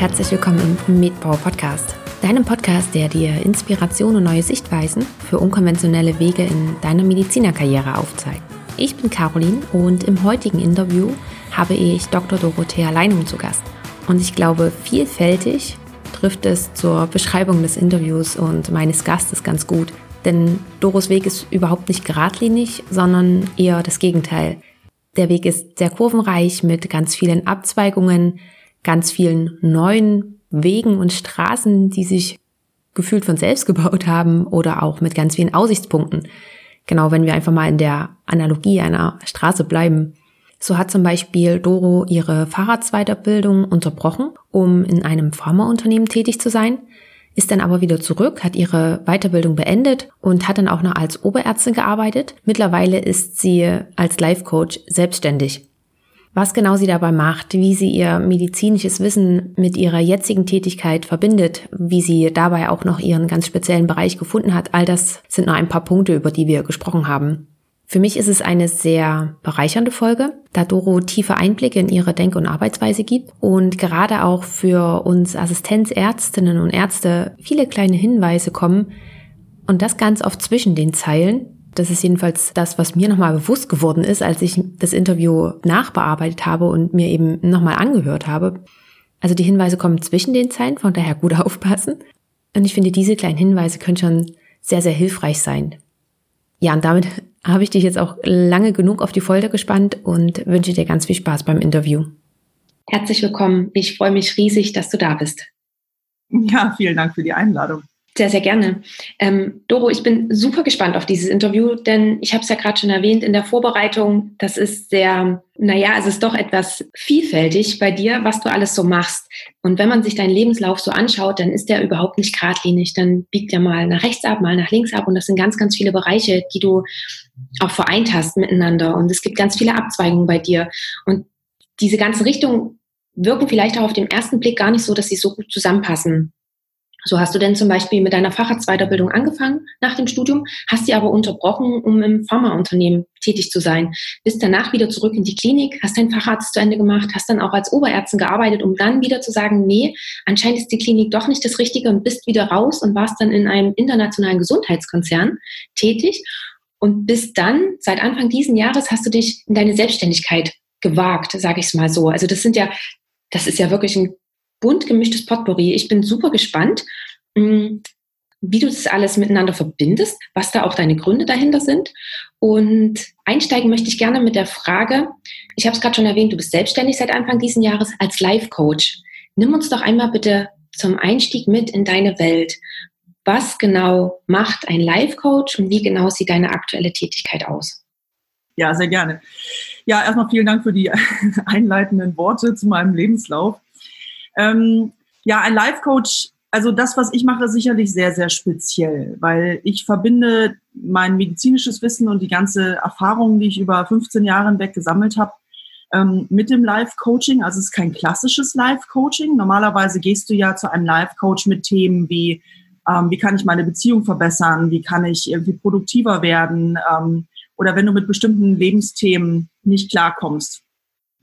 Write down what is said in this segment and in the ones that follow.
herzlich willkommen im Medpower Podcast, deinem Podcast, der dir Inspiration und neue Sichtweisen für unkonventionelle Wege in deiner Medizinerkarriere aufzeigt. Ich bin Caroline und im heutigen Interview habe ich Dr. Dorothea Leinung zu Gast. Und ich glaube, vielfältig trifft es zur Beschreibung des Interviews und meines Gastes ganz gut. Denn Doros Weg ist überhaupt nicht geradlinig, sondern eher das Gegenteil. Der Weg ist sehr kurvenreich mit ganz vielen Abzweigungen, ganz vielen neuen Wegen und Straßen, die sich gefühlt von selbst gebaut haben oder auch mit ganz vielen Aussichtspunkten. Genau, wenn wir einfach mal in der Analogie einer Straße bleiben. So hat zum Beispiel Doro ihre Fahrradsweiterbildung unterbrochen, um in einem Pharmaunternehmen tätig zu sein, ist dann aber wieder zurück, hat ihre Weiterbildung beendet und hat dann auch noch als Oberärztin gearbeitet. Mittlerweile ist sie als Life Coach selbstständig was genau sie dabei macht, wie sie ihr medizinisches Wissen mit ihrer jetzigen Tätigkeit verbindet, wie sie dabei auch noch ihren ganz speziellen Bereich gefunden hat, all das sind nur ein paar Punkte, über die wir gesprochen haben. Für mich ist es eine sehr bereichernde Folge, da Doro tiefe Einblicke in ihre Denk- und Arbeitsweise gibt und gerade auch für uns Assistenzärztinnen und Ärzte viele kleine Hinweise kommen und das ganz oft zwischen den Zeilen, das ist jedenfalls das, was mir nochmal bewusst geworden ist, als ich das Interview nachbearbeitet habe und mir eben nochmal angehört habe. Also die Hinweise kommen zwischen den Zeilen, von daher gut aufpassen. Und ich finde, diese kleinen Hinweise können schon sehr, sehr hilfreich sein. Ja, und damit habe ich dich jetzt auch lange genug auf die Folter gespannt und wünsche dir ganz viel Spaß beim Interview. Herzlich willkommen. Ich freue mich riesig, dass du da bist. Ja, vielen Dank für die Einladung. Sehr, sehr gerne. Ähm, Doro, ich bin super gespannt auf dieses Interview, denn ich habe es ja gerade schon erwähnt in der Vorbereitung. Das ist sehr, naja, es ist doch etwas vielfältig bei dir, was du alles so machst. Und wenn man sich deinen Lebenslauf so anschaut, dann ist der überhaupt nicht geradlinig. Dann biegt er mal nach rechts ab, mal nach links ab. Und das sind ganz, ganz viele Bereiche, die du auch vereint hast miteinander. Und es gibt ganz viele Abzweigungen bei dir. Und diese ganzen Richtungen wirken vielleicht auch auf den ersten Blick gar nicht so, dass sie so gut zusammenpassen. So hast du denn zum Beispiel mit deiner Facharztweiterbildung angefangen nach dem Studium, hast sie aber unterbrochen, um im Pharmaunternehmen tätig zu sein. Bist danach wieder zurück in die Klinik, hast deinen Facharzt zu Ende gemacht, hast dann auch als Oberärztin gearbeitet, um dann wieder zu sagen, nee, anscheinend ist die Klinik doch nicht das Richtige und bist wieder raus und warst dann in einem internationalen Gesundheitskonzern tätig. Und bis dann, seit Anfang diesen Jahres, hast du dich in deine Selbstständigkeit gewagt, sage ich es mal so. Also das sind ja, das ist ja wirklich ein bunt gemischtes Potpourri. Ich bin super gespannt, mm, wie du das alles miteinander verbindest, was da auch deine Gründe dahinter sind. Und einsteigen möchte ich gerne mit der Frage, ich habe es gerade schon erwähnt, du bist selbstständig seit Anfang dieses Jahres als Life Coach. Nimm uns doch einmal bitte zum Einstieg mit in deine Welt. Was genau macht ein Life Coach und wie genau sieht deine aktuelle Tätigkeit aus? Ja, sehr gerne. Ja, erstmal vielen Dank für die einleitenden Worte zu meinem Lebenslauf. Ähm, ja, ein Life-Coach, also das, was ich mache, ist sicherlich sehr, sehr speziell, weil ich verbinde mein medizinisches Wissen und die ganze Erfahrung, die ich über 15 Jahre hinweg gesammelt habe, ähm, mit dem Life-Coaching. Also es ist kein klassisches Life-Coaching. Normalerweise gehst du ja zu einem Life-Coach mit Themen wie, ähm, wie kann ich meine Beziehung verbessern, wie kann ich irgendwie produktiver werden ähm, oder wenn du mit bestimmten Lebensthemen nicht klarkommst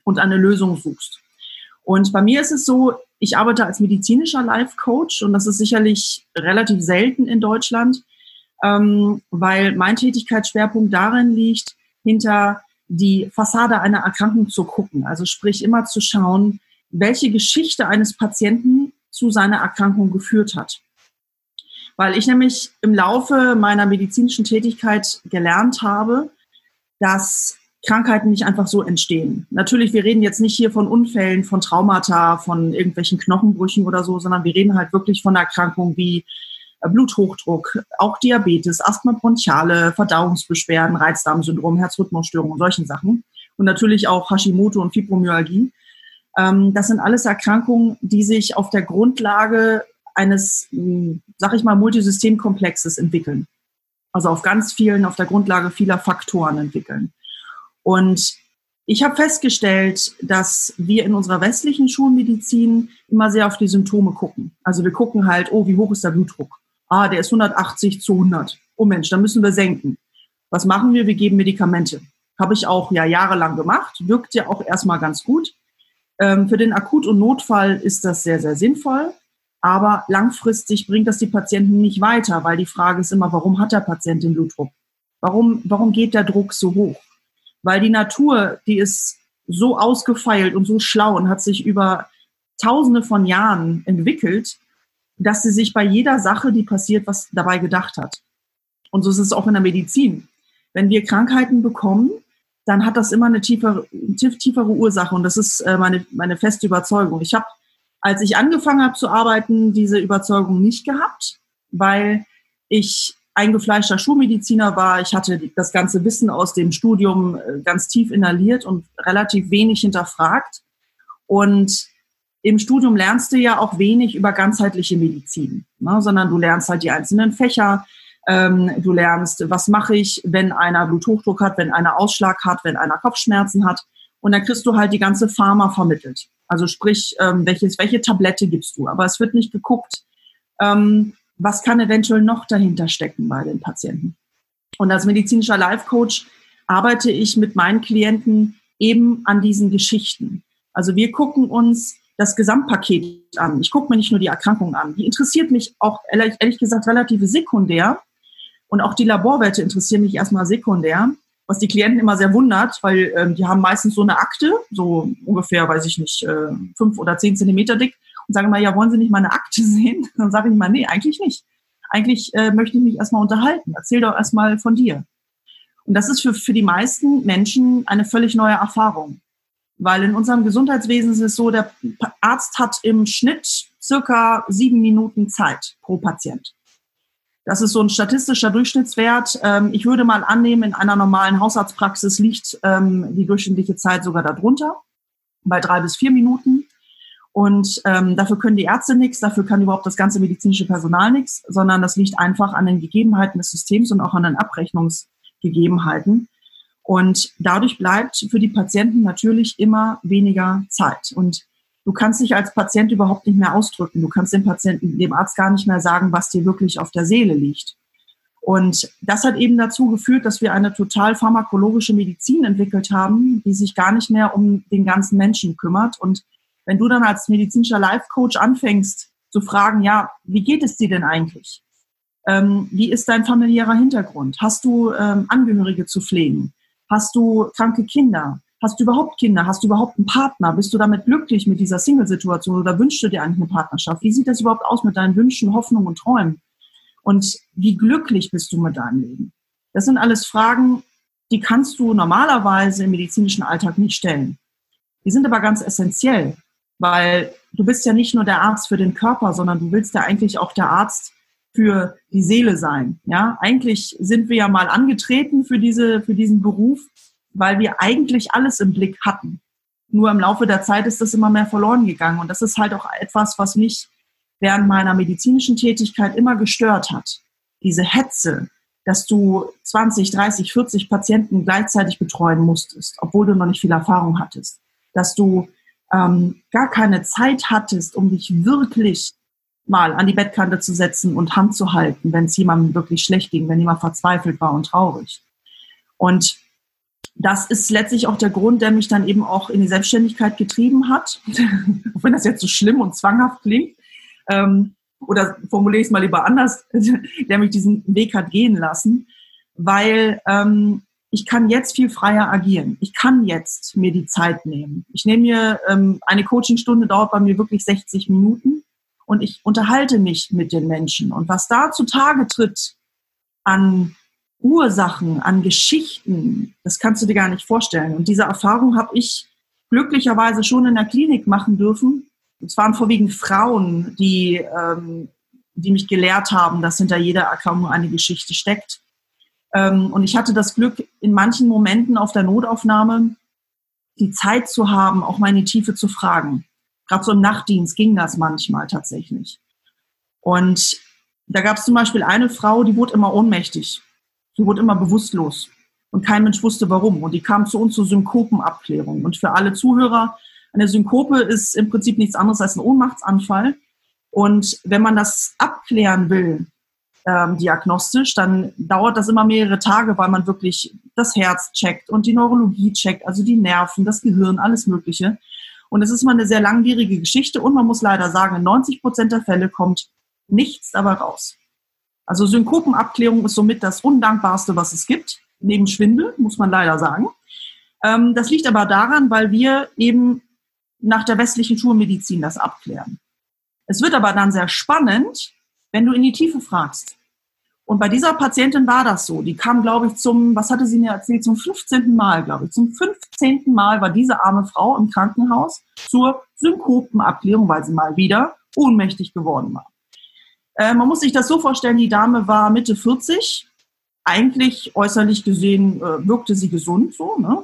und eine Lösung suchst. Und bei mir ist es so, ich arbeite als medizinischer Life Coach und das ist sicherlich relativ selten in Deutschland, ähm, weil mein Tätigkeitsschwerpunkt darin liegt, hinter die Fassade einer Erkrankung zu gucken. Also sprich immer zu schauen, welche Geschichte eines Patienten zu seiner Erkrankung geführt hat. Weil ich nämlich im Laufe meiner medizinischen Tätigkeit gelernt habe, dass Krankheiten nicht einfach so entstehen. Natürlich, wir reden jetzt nicht hier von Unfällen, von Traumata, von irgendwelchen Knochenbrüchen oder so, sondern wir reden halt wirklich von Erkrankungen wie äh, Bluthochdruck, auch Diabetes, Asthma bronchiale, Verdauungsbeschwerden, Reizdarmsyndrom, Herzrhythmusstörungen, solchen Sachen. Und natürlich auch Hashimoto und Fibromyalgie. Ähm, das sind alles Erkrankungen, die sich auf der Grundlage eines, hm, sag ich mal, Multisystemkomplexes entwickeln. Also auf ganz vielen, auf der Grundlage vieler Faktoren entwickeln. Und ich habe festgestellt, dass wir in unserer westlichen Schulmedizin immer sehr auf die Symptome gucken. Also wir gucken halt, oh, wie hoch ist der Blutdruck? Ah, der ist 180 zu 100. Oh Mensch, da müssen wir senken. Was machen wir? Wir geben Medikamente. Habe ich auch ja jahrelang gemacht, wirkt ja auch erstmal ganz gut. Ähm, für den Akut- und Notfall ist das sehr, sehr sinnvoll. Aber langfristig bringt das die Patienten nicht weiter, weil die Frage ist immer, warum hat der Patient den Blutdruck? Warum, warum geht der Druck so hoch? Weil die Natur, die ist so ausgefeilt und so schlau und hat sich über tausende von Jahren entwickelt, dass sie sich bei jeder Sache, die passiert, was dabei gedacht hat. Und so ist es auch in der Medizin. Wenn wir Krankheiten bekommen, dann hat das immer eine tiefere, tiefere Ursache und das ist äh, meine, meine feste Überzeugung. Ich habe als ich angefangen habe zu arbeiten, diese Überzeugung nicht gehabt, weil ich eingefleischter Schulmediziner war. Ich hatte das ganze Wissen aus dem Studium äh, ganz tief inhaliert und relativ wenig hinterfragt. Und im Studium lernst du ja auch wenig über ganzheitliche Medizin, ne, sondern du lernst halt die einzelnen Fächer. Ähm, du lernst, was mache ich, wenn einer Bluthochdruck hat, wenn einer Ausschlag hat, wenn einer Kopfschmerzen hat. Und dann kriegst du halt die ganze Pharma vermittelt. Also sprich, ähm, welches, welche Tablette gibst du? Aber es wird nicht geguckt, ähm, was kann eventuell noch dahinter stecken bei den Patienten. Und als medizinischer Life Coach arbeite ich mit meinen Klienten eben an diesen Geschichten. Also wir gucken uns das Gesamtpaket an. Ich gucke mir nicht nur die Erkrankung an. Die interessiert mich auch ehrlich, gesagt relativ sekundär. Und auch die Laborwerte interessieren mich erstmal sekundär was die Klienten immer sehr wundert, weil ähm, die haben meistens so eine Akte, so ungefähr, weiß ich nicht, äh, fünf oder zehn Zentimeter dick und sagen mal, ja, wollen Sie nicht meine Akte sehen? Dann sage ich mal, nee, eigentlich nicht. Eigentlich äh, möchte ich mich erstmal unterhalten. Erzähl doch erstmal von dir. Und das ist für, für die meisten Menschen eine völlig neue Erfahrung. Weil in unserem Gesundheitswesen ist es so, der Arzt hat im Schnitt circa sieben Minuten Zeit pro Patient. Das ist so ein statistischer Durchschnittswert. Ähm, ich würde mal annehmen, in einer normalen Hausarztpraxis liegt ähm, die durchschnittliche Zeit sogar darunter, bei drei bis vier Minuten. Und ähm, dafür können die Ärzte nichts, dafür kann überhaupt das ganze medizinische Personal nichts, sondern das liegt einfach an den Gegebenheiten des Systems und auch an den Abrechnungsgegebenheiten. Und dadurch bleibt für die Patienten natürlich immer weniger Zeit. Und du kannst dich als Patient überhaupt nicht mehr ausdrücken. Du kannst dem Patienten, dem Arzt gar nicht mehr sagen, was dir wirklich auf der Seele liegt. Und das hat eben dazu geführt, dass wir eine total pharmakologische Medizin entwickelt haben, die sich gar nicht mehr um den ganzen Menschen kümmert. Und wenn du dann als medizinischer Life Coach anfängst zu fragen, ja, wie geht es dir denn eigentlich? Ähm, wie ist dein familiärer Hintergrund? Hast du ähm, Angehörige zu pflegen? Hast du kranke Kinder? Hast du überhaupt Kinder? Hast du überhaupt einen Partner? Bist du damit glücklich mit dieser Single-Situation oder wünschst du dir eigentlich eine Partnerschaft? Wie sieht das überhaupt aus mit deinen Wünschen, Hoffnungen und Träumen? Und wie glücklich bist du mit deinem Leben? Das sind alles Fragen, die kannst du normalerweise im medizinischen Alltag nicht stellen. Die sind aber ganz essentiell, weil du bist ja nicht nur der Arzt für den Körper, sondern du willst ja eigentlich auch der Arzt für die Seele sein. Ja, eigentlich sind wir ja mal angetreten für diese, für diesen Beruf, weil wir eigentlich alles im Blick hatten. Nur im Laufe der Zeit ist das immer mehr verloren gegangen. Und das ist halt auch etwas, was mich während meiner medizinischen Tätigkeit immer gestört hat. Diese Hetze, dass du 20, 30, 40 Patienten gleichzeitig betreuen musstest, obwohl du noch nicht viel Erfahrung hattest. Dass du ähm, gar keine Zeit hattest, um dich wirklich mal an die Bettkante zu setzen und Hand zu halten, wenn es jemandem wirklich schlecht ging, wenn jemand verzweifelt war und traurig. Und das ist letztlich auch der Grund, der mich dann eben auch in die Selbstständigkeit getrieben hat, auch wenn das jetzt so schlimm und zwanghaft klingt. Ähm, oder formuliere ich es mal lieber anders, der mich diesen Weg hat gehen lassen, weil ähm, ich kann jetzt viel freier agieren. Ich kann jetzt mir die Zeit nehmen. Ich nehme mir ähm, eine Coachingstunde dauert bei mir wirklich 60 Minuten und ich unterhalte mich mit den Menschen. Und was da zutage tritt an Ursachen, an Geschichten, das kannst du dir gar nicht vorstellen. Und diese Erfahrung habe ich glücklicherweise schon in der Klinik machen dürfen. Es waren vorwiegend Frauen, die, ähm, die mich gelehrt haben, dass hinter jeder Erkrankung eine Geschichte steckt. Ähm, und ich hatte das Glück, in manchen Momenten auf der Notaufnahme die Zeit zu haben, auch meine Tiefe zu fragen. Gerade so im Nachtdienst ging das manchmal tatsächlich. Und da gab es zum Beispiel eine Frau, die wurde immer ohnmächtig. Sie wurde immer bewusstlos und kein Mensch wusste warum. Und die kam zu uns zur Synkopenabklärung. Und für alle Zuhörer, eine Synkope ist im Prinzip nichts anderes als ein Ohnmachtsanfall. Und wenn man das abklären will, ähm, diagnostisch, dann dauert das immer mehrere Tage, weil man wirklich das Herz checkt und die Neurologie checkt, also die Nerven, das Gehirn, alles Mögliche. Und es ist mal eine sehr langwierige Geschichte und man muss leider sagen, in 90 Prozent der Fälle kommt nichts dabei raus. Also Synkopenabklärung ist somit das Undankbarste, was es gibt, neben Schwindel, muss man leider sagen. Ähm, das liegt aber daran, weil wir eben nach der westlichen Schulmedizin das abklären. Es wird aber dann sehr spannend, wenn du in die Tiefe fragst. Und bei dieser Patientin war das so. Die kam, glaube ich, zum, was hatte sie mir erzählt, zum 15. Mal, glaube ich. Zum 15. Mal war diese arme Frau im Krankenhaus zur Synkopenabklärung, weil sie mal wieder ohnmächtig geworden war. Äh, man muss sich das so vorstellen, die Dame war Mitte 40. Eigentlich äußerlich gesehen äh, wirkte sie gesund, so, ne?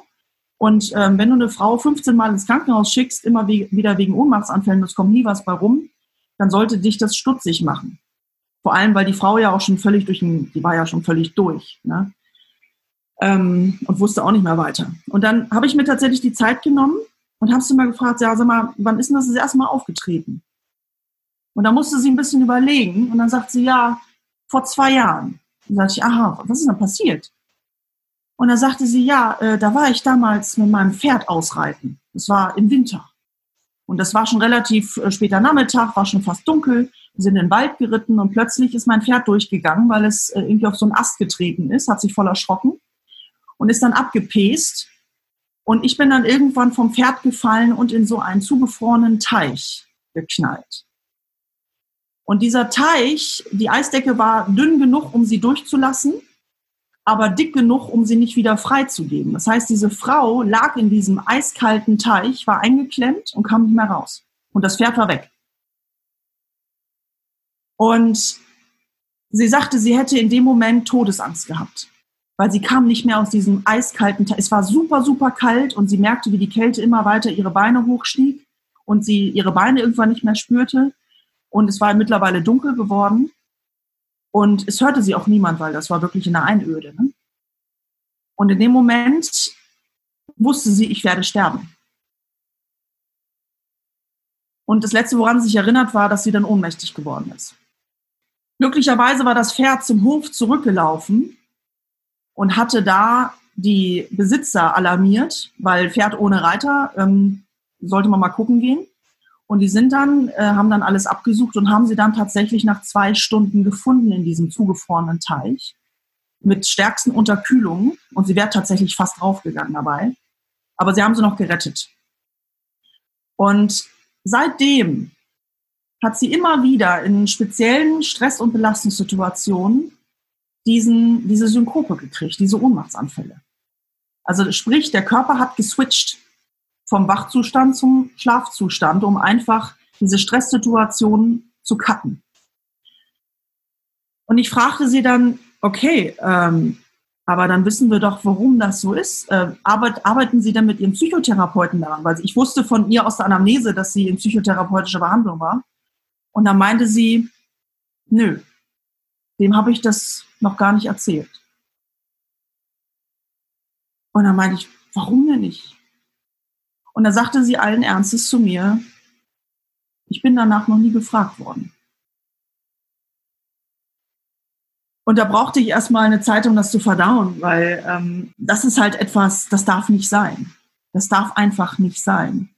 Und ähm, wenn du eine Frau 15 Mal ins Krankenhaus schickst, immer wie, wieder wegen Ohnmachtsanfällen, es kommt nie was bei rum, dann sollte dich das stutzig machen. Vor allem, weil die Frau ja auch schon völlig durch den, die war ja schon völlig durch, ne? Ähm, und wusste auch nicht mehr weiter. Und dann habe ich mir tatsächlich die Zeit genommen und habe sie mal gefragt, ja, sag mal, wann ist denn das das erste Mal aufgetreten? Und da musste sie ein bisschen überlegen und dann sagt sie, ja, vor zwei Jahren. Dann sagte ich, aha, was ist denn passiert? Und dann sagte sie, ja, äh, da war ich damals mit meinem Pferd ausreiten. Das war im Winter. Und das war schon relativ äh, später Nachmittag, war schon fast dunkel. Wir sind in den Wald geritten und plötzlich ist mein Pferd durchgegangen, weil es äh, irgendwie auf so einen Ast getreten ist, hat sich voll erschrocken und ist dann abgepest. Und ich bin dann irgendwann vom Pferd gefallen und in so einen zugefrorenen Teich geknallt. Und dieser Teich, die Eisdecke war dünn genug, um sie durchzulassen, aber dick genug, um sie nicht wieder freizugeben. Das heißt, diese Frau lag in diesem eiskalten Teich, war eingeklemmt und kam nicht mehr raus. Und das Pferd war weg. Und sie sagte, sie hätte in dem Moment Todesangst gehabt, weil sie kam nicht mehr aus diesem eiskalten Teich. Es war super, super kalt und sie merkte, wie die Kälte immer weiter ihre Beine hochstieg und sie ihre Beine irgendwann nicht mehr spürte. Und es war mittlerweile dunkel geworden. Und es hörte sie auch niemand, weil das war wirklich in der Einöde. Ne? Und in dem Moment wusste sie, ich werde sterben. Und das Letzte, woran sie sich erinnert, war, dass sie dann ohnmächtig geworden ist. Glücklicherweise war das Pferd zum Hof zurückgelaufen und hatte da die Besitzer alarmiert, weil Pferd ohne Reiter ähm, sollte man mal gucken gehen. Und die sind dann, äh, haben dann alles abgesucht und haben sie dann tatsächlich nach zwei Stunden gefunden in diesem zugefrorenen Teich mit stärksten Unterkühlungen. Und sie wäre tatsächlich fast draufgegangen dabei. Aber sie haben sie noch gerettet. Und seitdem hat sie immer wieder in speziellen Stress- und Belastungssituationen diesen, diese Synkope gekriegt, diese Ohnmachtsanfälle. Also sprich, der Körper hat geswitcht vom Wachzustand zum Schlafzustand, um einfach diese Stresssituationen zu cutten. Und ich fragte sie dann, okay, ähm, aber dann wissen wir doch, warum das so ist. Äh, arbeit, arbeiten Sie denn mit Ihrem Psychotherapeuten daran? Weil ich wusste von ihr aus der Anamnese, dass sie in psychotherapeutischer Behandlung war. Und dann meinte sie, nö, dem habe ich das noch gar nicht erzählt. Und dann meinte ich, warum denn nicht? Und dann sagte sie allen Ernstes zu mir, ich bin danach noch nie gefragt worden. Und da brauchte ich erstmal eine Zeit, um das zu verdauen, weil ähm, das ist halt etwas, das darf nicht sein. Das darf einfach nicht sein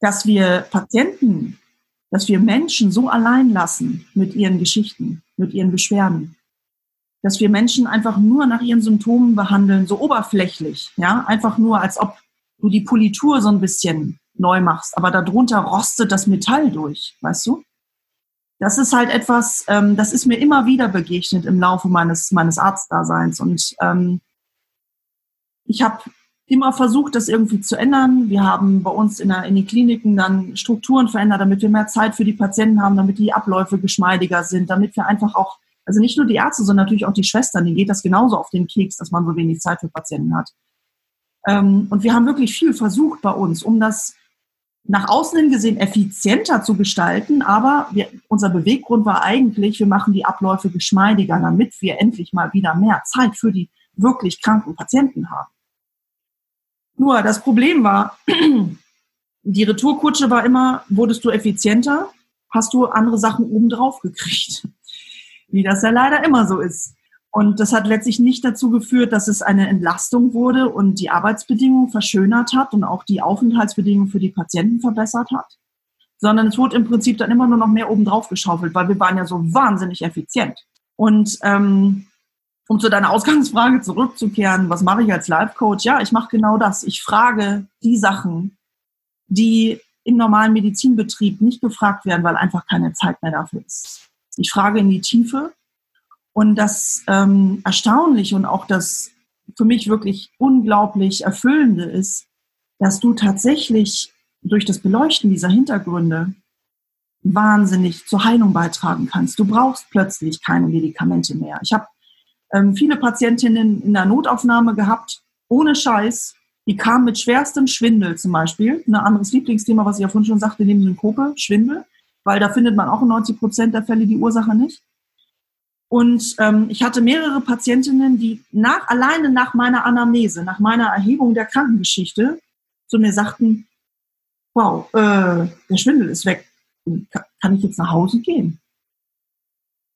dass wir Patienten, dass wir Menschen so allein lassen mit ihren Geschichten, mit ihren Beschwerden, dass wir Menschen einfach nur nach ihren Symptomen behandeln, so oberflächlich, ja, einfach nur, als ob du die Politur so ein bisschen neu machst, aber darunter rostet das Metall durch, weißt du? Das ist halt etwas, ähm, das ist mir immer wieder begegnet im Laufe meines, meines Arztdaseins und ähm, ich habe immer versucht, das irgendwie zu ändern. Wir haben bei uns in, der, in den Kliniken dann Strukturen verändert, damit wir mehr Zeit für die Patienten haben, damit die Abläufe geschmeidiger sind, damit wir einfach auch, also nicht nur die Ärzte, sondern natürlich auch die Schwestern, denen geht das genauso auf den Keks, dass man so wenig Zeit für Patienten hat. Ähm, und wir haben wirklich viel versucht bei uns, um das nach außen hin gesehen effizienter zu gestalten, aber wir, unser Beweggrund war eigentlich, wir machen die Abläufe geschmeidiger, damit wir endlich mal wieder mehr Zeit für die wirklich kranken Patienten haben. Nur das Problem war, die Retourkutsche war immer, wurdest du effizienter, hast du andere Sachen obendrauf gekriegt. Wie das ja leider immer so ist. Und das hat letztlich nicht dazu geführt, dass es eine Entlastung wurde und die Arbeitsbedingungen verschönert hat und auch die Aufenthaltsbedingungen für die Patienten verbessert hat, sondern es wurde im Prinzip dann immer nur noch mehr obendrauf geschaufelt, weil wir waren ja so wahnsinnig effizient. Und ähm, um zu deiner Ausgangsfrage zurückzukehren, was mache ich als Life Coach? Ja, ich mache genau das. Ich frage die Sachen, die im normalen Medizinbetrieb nicht gefragt werden, weil einfach keine Zeit mehr dafür ist. Ich frage in die Tiefe und das ähm, Erstaunliche und auch das für mich wirklich unglaublich Erfüllende ist, dass du tatsächlich durch das Beleuchten dieser Hintergründe wahnsinnig zur Heilung beitragen kannst. Du brauchst plötzlich keine Medikamente mehr. Ich habe ähm, viele Patientinnen in der Notaufnahme gehabt, ohne Scheiß, die kam mit schwerstem Schwindel zum Beispiel. Ein anderes Lieblingsthema, was ich ja vorhin schon sagte, neben Synkope, Schwindel, weil da findet man auch in 90 Prozent der Fälle die Ursache nicht. Und ähm, ich hatte mehrere Patientinnen, die nach, alleine nach meiner Anamnese, nach meiner Erhebung der Krankengeschichte zu mir sagten, wow, äh, der Schwindel ist weg. Kann ich jetzt nach Hause gehen?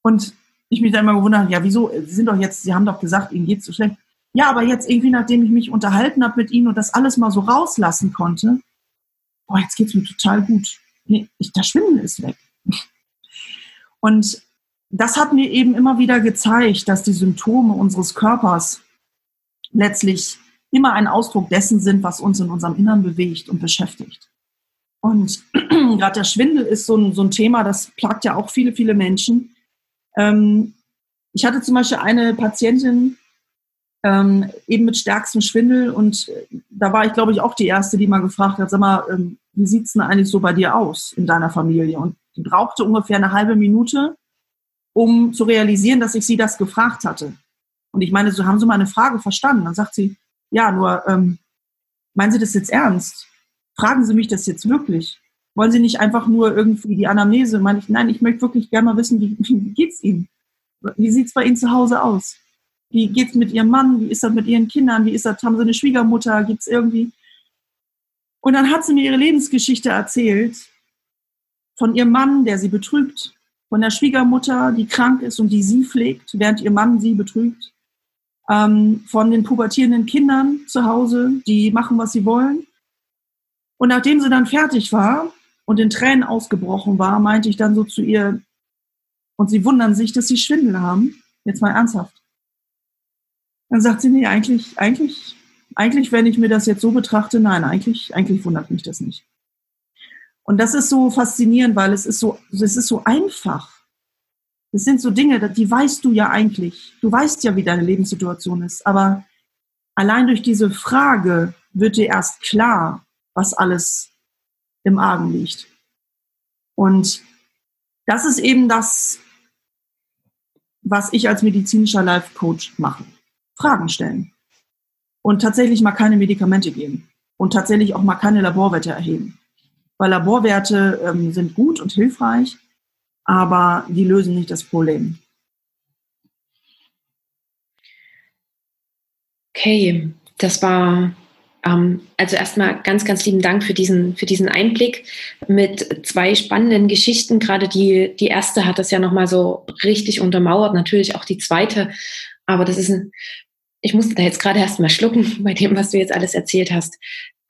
Und ich mich dann immer gewundert, ja, wieso? Sie sind doch jetzt, Sie haben doch gesagt, Ihnen geht's so schlecht. Ja, aber jetzt irgendwie, nachdem ich mich unterhalten habe mit ihnen und das alles mal so rauslassen konnte, boah, jetzt geht's mir total gut. Nee, ich, das Schwimmen ist weg. Und das hat mir eben immer wieder gezeigt, dass die Symptome unseres Körpers letztlich immer ein Ausdruck dessen sind, was uns in unserem Innern bewegt und beschäftigt. Und gerade der Schwindel ist so ein, so ein Thema, das plagt ja auch viele, viele Menschen. Ähm, ich hatte zum Beispiel eine Patientin, ähm, eben mit stärkstem Schwindel. Und äh, da war ich, glaube ich, auch die Erste, die mal gefragt hat, sag mal, ähm, wie sieht's denn eigentlich so bei dir aus in deiner Familie? Und die brauchte ungefähr eine halbe Minute, um zu realisieren, dass ich sie das gefragt hatte. Und ich meine, so haben Sie meine Frage verstanden. Dann sagt sie, ja, nur, ähm, meinen Sie das jetzt ernst? Fragen Sie mich das jetzt wirklich? Wollen Sie nicht einfach nur irgendwie die Anamnese? Meine ich, nein, ich möchte wirklich gerne mal wissen, wie, wie geht's Ihnen? Wie sieht's bei Ihnen zu Hause aus? Wie geht's mit ihrem Mann? Wie ist das mit ihren Kindern? Wie ist das? Haben sie eine Schwiegermutter? Gibt's irgendwie? Und dann hat sie mir ihre Lebensgeschichte erzählt von ihrem Mann, der sie betrügt, von der Schwiegermutter, die krank ist und die sie pflegt, während ihr Mann sie betrügt, ähm, von den pubertierenden Kindern zu Hause, die machen, was sie wollen. Und nachdem sie dann fertig war und in Tränen ausgebrochen war, meinte ich dann so zu ihr, und sie wundern sich, dass sie Schwindel haben. Jetzt mal ernsthaft. Dann sagt sie, nee, eigentlich, eigentlich, eigentlich, wenn ich mir das jetzt so betrachte, nein, eigentlich, eigentlich wundert mich das nicht. Und das ist so faszinierend, weil es ist so, es ist so einfach. Es sind so Dinge, die weißt du ja eigentlich. Du weißt ja, wie deine Lebenssituation ist. Aber allein durch diese Frage wird dir erst klar, was alles im Argen liegt. Und das ist eben das, was ich als medizinischer Life Coach mache. Fragen stellen und tatsächlich mal keine Medikamente geben und tatsächlich auch mal keine Laborwerte erheben. Weil Laborwerte ähm, sind gut und hilfreich, aber die lösen nicht das Problem. Okay, das war also erstmal ganz, ganz lieben Dank für diesen, für diesen Einblick mit zwei spannenden Geschichten. Gerade die, die erste hat das ja nochmal so richtig untermauert, natürlich auch die zweite. Aber das ist ein ich musste da jetzt gerade erst mal schlucken bei dem, was du jetzt alles erzählt hast.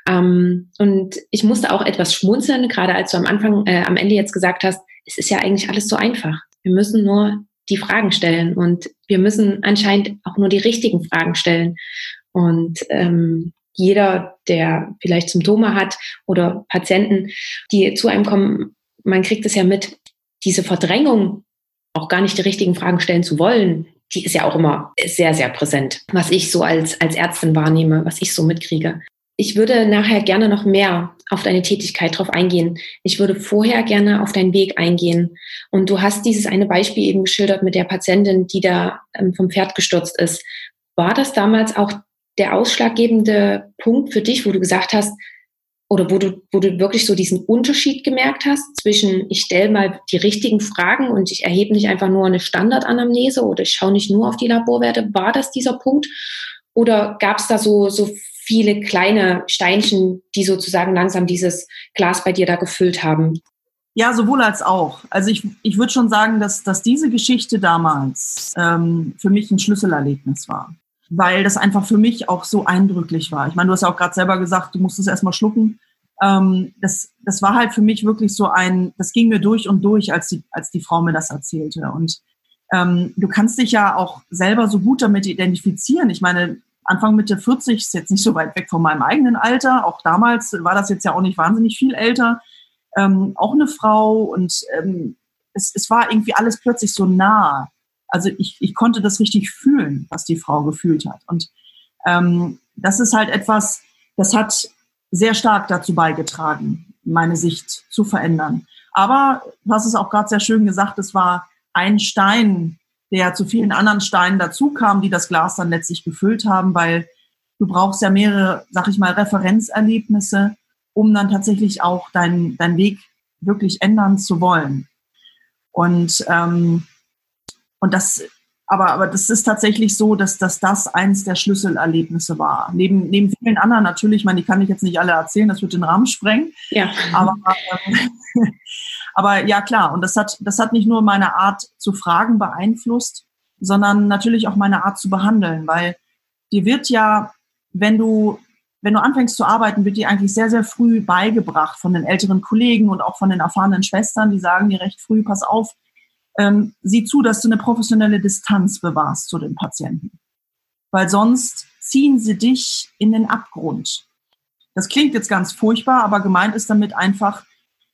Ähm, und ich musste auch etwas schmunzeln, gerade als du am Anfang, äh, am Ende jetzt gesagt hast, es ist ja eigentlich alles so einfach. Wir müssen nur die Fragen stellen und wir müssen anscheinend auch nur die richtigen Fragen stellen. Und ähm, jeder, der vielleicht Symptome hat oder Patienten, die zu einem kommen, man kriegt es ja mit, diese Verdrängung, auch gar nicht die richtigen Fragen stellen zu wollen, die ist ja auch immer sehr, sehr präsent, was ich so als, als Ärztin wahrnehme, was ich so mitkriege. Ich würde nachher gerne noch mehr auf deine Tätigkeit drauf eingehen. Ich würde vorher gerne auf deinen Weg eingehen. Und du hast dieses eine Beispiel eben geschildert mit der Patientin, die da ähm, vom Pferd gestürzt ist. War das damals auch der ausschlaggebende Punkt für dich, wo du gesagt hast, oder wo du, wo du wirklich so diesen Unterschied gemerkt hast zwischen, ich stelle mal die richtigen Fragen und ich erhebe nicht einfach nur eine Standardanamnese oder ich schaue nicht nur auf die Laborwerte. War das dieser Punkt? Oder gab es da so, so viele kleine Steinchen, die sozusagen langsam dieses Glas bei dir da gefüllt haben? Ja, sowohl als auch. Also ich, ich würde schon sagen, dass, dass diese Geschichte damals ähm, für mich ein Schlüsselerlebnis war, weil das einfach für mich auch so eindrücklich war. Ich meine, du hast ja auch gerade selber gesagt, du musst es erstmal schlucken. Ähm, das, das war halt für mich wirklich so ein, das ging mir durch und durch, als die, als die Frau mir das erzählte. Und ähm, du kannst dich ja auch selber so gut damit identifizieren. Ich meine, Anfang Mitte 40 ist jetzt nicht so weit weg von meinem eigenen Alter. Auch damals war das jetzt ja auch nicht wahnsinnig viel älter ähm, auch eine Frau und ähm, es, es war irgendwie alles plötzlich so nah. Also ich, ich konnte das richtig fühlen, was die Frau gefühlt hat. Und ähm, das ist halt etwas, das hat sehr stark dazu beigetragen, meine Sicht zu verändern. Aber du hast es auch gerade sehr schön gesagt, es war ein Stein, der zu vielen anderen Steinen dazu kam, die das Glas dann letztlich gefüllt haben, weil du brauchst ja mehrere, sag ich mal, Referenzerlebnisse, um dann tatsächlich auch deinen dein Weg wirklich ändern zu wollen. Und, ähm, und das, aber, aber das ist tatsächlich so, dass, dass das eins der Schlüsselerlebnisse war. Neben, neben vielen anderen natürlich, ich meine, die kann ich jetzt nicht alle erzählen, das wird den Rahmen sprengen. Ja. Aber, ähm, aber ja, klar. Und das hat, das hat nicht nur meine Art zu fragen beeinflusst, sondern natürlich auch meine Art zu behandeln, weil dir wird ja, wenn du wenn du anfängst zu arbeiten, wird dir eigentlich sehr, sehr früh beigebracht von den älteren Kollegen und auch von den erfahrenen Schwestern, die sagen dir recht früh, pass auf, ähm, sieh zu, dass du eine professionelle Distanz bewahrst zu den Patienten. Weil sonst ziehen sie dich in den Abgrund. Das klingt jetzt ganz furchtbar, aber gemeint ist damit einfach,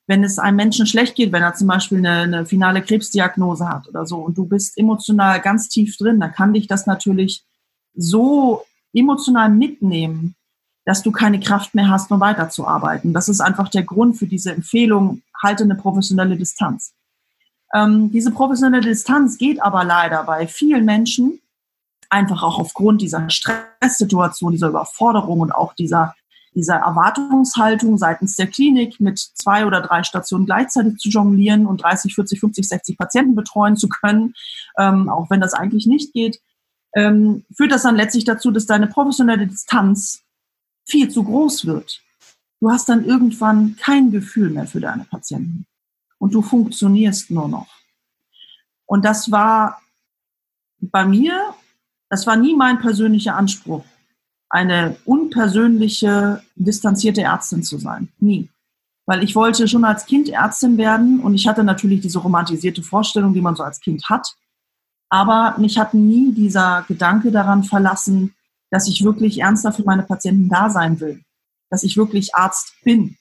wenn es einem Menschen schlecht geht, wenn er zum Beispiel eine, eine finale Krebsdiagnose hat oder so und du bist emotional ganz tief drin, dann kann dich das natürlich so emotional mitnehmen, dass du keine Kraft mehr hast, um weiterzuarbeiten. Das ist einfach der Grund für diese Empfehlung, halte eine professionelle Distanz. Ähm, diese professionelle Distanz geht aber leider bei vielen Menschen einfach auch aufgrund dieser Stresssituation, dieser Überforderung und auch dieser, dieser Erwartungshaltung seitens der Klinik mit zwei oder drei Stationen gleichzeitig zu jonglieren und 30, 40, 50, 60 Patienten betreuen zu können, ähm, auch wenn das eigentlich nicht geht, ähm, führt das dann letztlich dazu, dass deine professionelle Distanz viel zu groß wird. Du hast dann irgendwann kein Gefühl mehr für deine Patienten und du funktionierst nur noch. Und das war bei mir, das war nie mein persönlicher Anspruch, eine unpersönliche, distanzierte Ärztin zu sein. Nie. Weil ich wollte schon als Kind Ärztin werden und ich hatte natürlich diese romantisierte Vorstellung, die man so als Kind hat. Aber mich hat nie dieser Gedanke daran verlassen, dass ich wirklich ernsthaft für meine Patienten da sein will, dass ich wirklich Arzt bin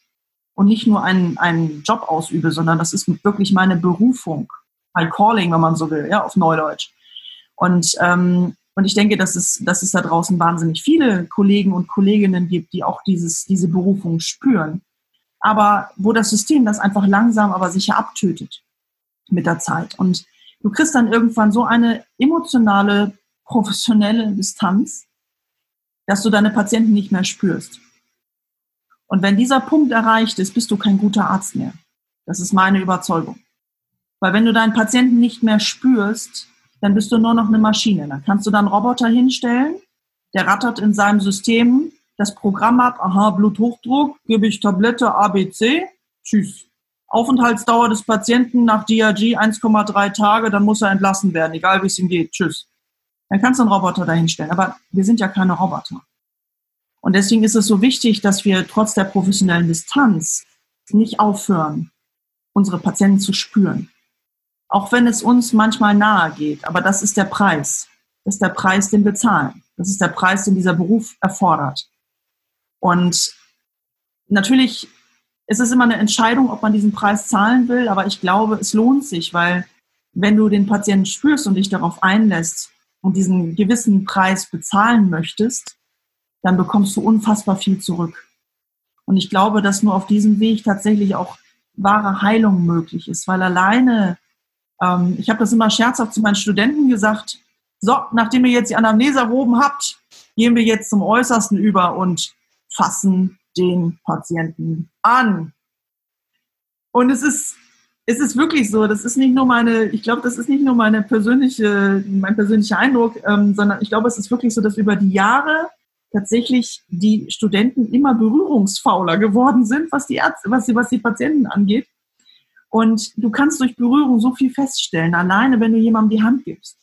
und nicht nur einen, einen Job ausübe, sondern das ist wirklich meine Berufung, mein Calling, wenn man so will, ja, auf Neudeutsch. Und, ähm, und ich denke, dass es, dass es da draußen wahnsinnig viele Kollegen und Kolleginnen gibt, die auch dieses, diese Berufung spüren. Aber wo das System das einfach langsam, aber sicher abtötet mit der Zeit. Und du kriegst dann irgendwann so eine emotionale, professionelle Distanz, dass du deine Patienten nicht mehr spürst. Und wenn dieser Punkt erreicht ist, bist du kein guter Arzt mehr. Das ist meine Überzeugung. Weil wenn du deinen Patienten nicht mehr spürst, dann bist du nur noch eine Maschine. Dann kannst du dann Roboter hinstellen, der rattert in seinem System das Programm ab, aha, Bluthochdruck, gebe ich Tablette ABC, tschüss. Aufenthaltsdauer des Patienten nach DRG 1,3 Tage, dann muss er entlassen werden, egal wie es ihm geht, tschüss. Dann kannst du einen Roboter dahinstellen. Aber wir sind ja keine Roboter. Und deswegen ist es so wichtig, dass wir trotz der professionellen Distanz nicht aufhören, unsere Patienten zu spüren. Auch wenn es uns manchmal nahe geht. Aber das ist der Preis. Das ist der Preis, den wir zahlen. Das ist der Preis, den dieser Beruf erfordert. Und natürlich ist es immer eine Entscheidung, ob man diesen Preis zahlen will. Aber ich glaube, es lohnt sich, weil wenn du den Patienten spürst und dich darauf einlässt, und diesen gewissen Preis bezahlen möchtest, dann bekommst du unfassbar viel zurück. Und ich glaube, dass nur auf diesem Weg tatsächlich auch wahre Heilung möglich ist, weil alleine, ähm, ich habe das immer scherzhaft zu meinen Studenten gesagt, so, nachdem ihr jetzt die Anamnese erhoben habt, gehen wir jetzt zum Äußersten über und fassen den Patienten an. Und es ist es ist wirklich so, das ist nicht nur meine, ich glaube, das ist nicht nur meine persönliche, mein persönlicher Eindruck, ähm, sondern ich glaube, es ist wirklich so, dass über die Jahre tatsächlich die Studenten immer berührungsfauler geworden sind, was die Ärzte, was die, was die Patienten angeht. Und du kannst durch Berührung so viel feststellen, alleine wenn du jemandem die Hand gibst.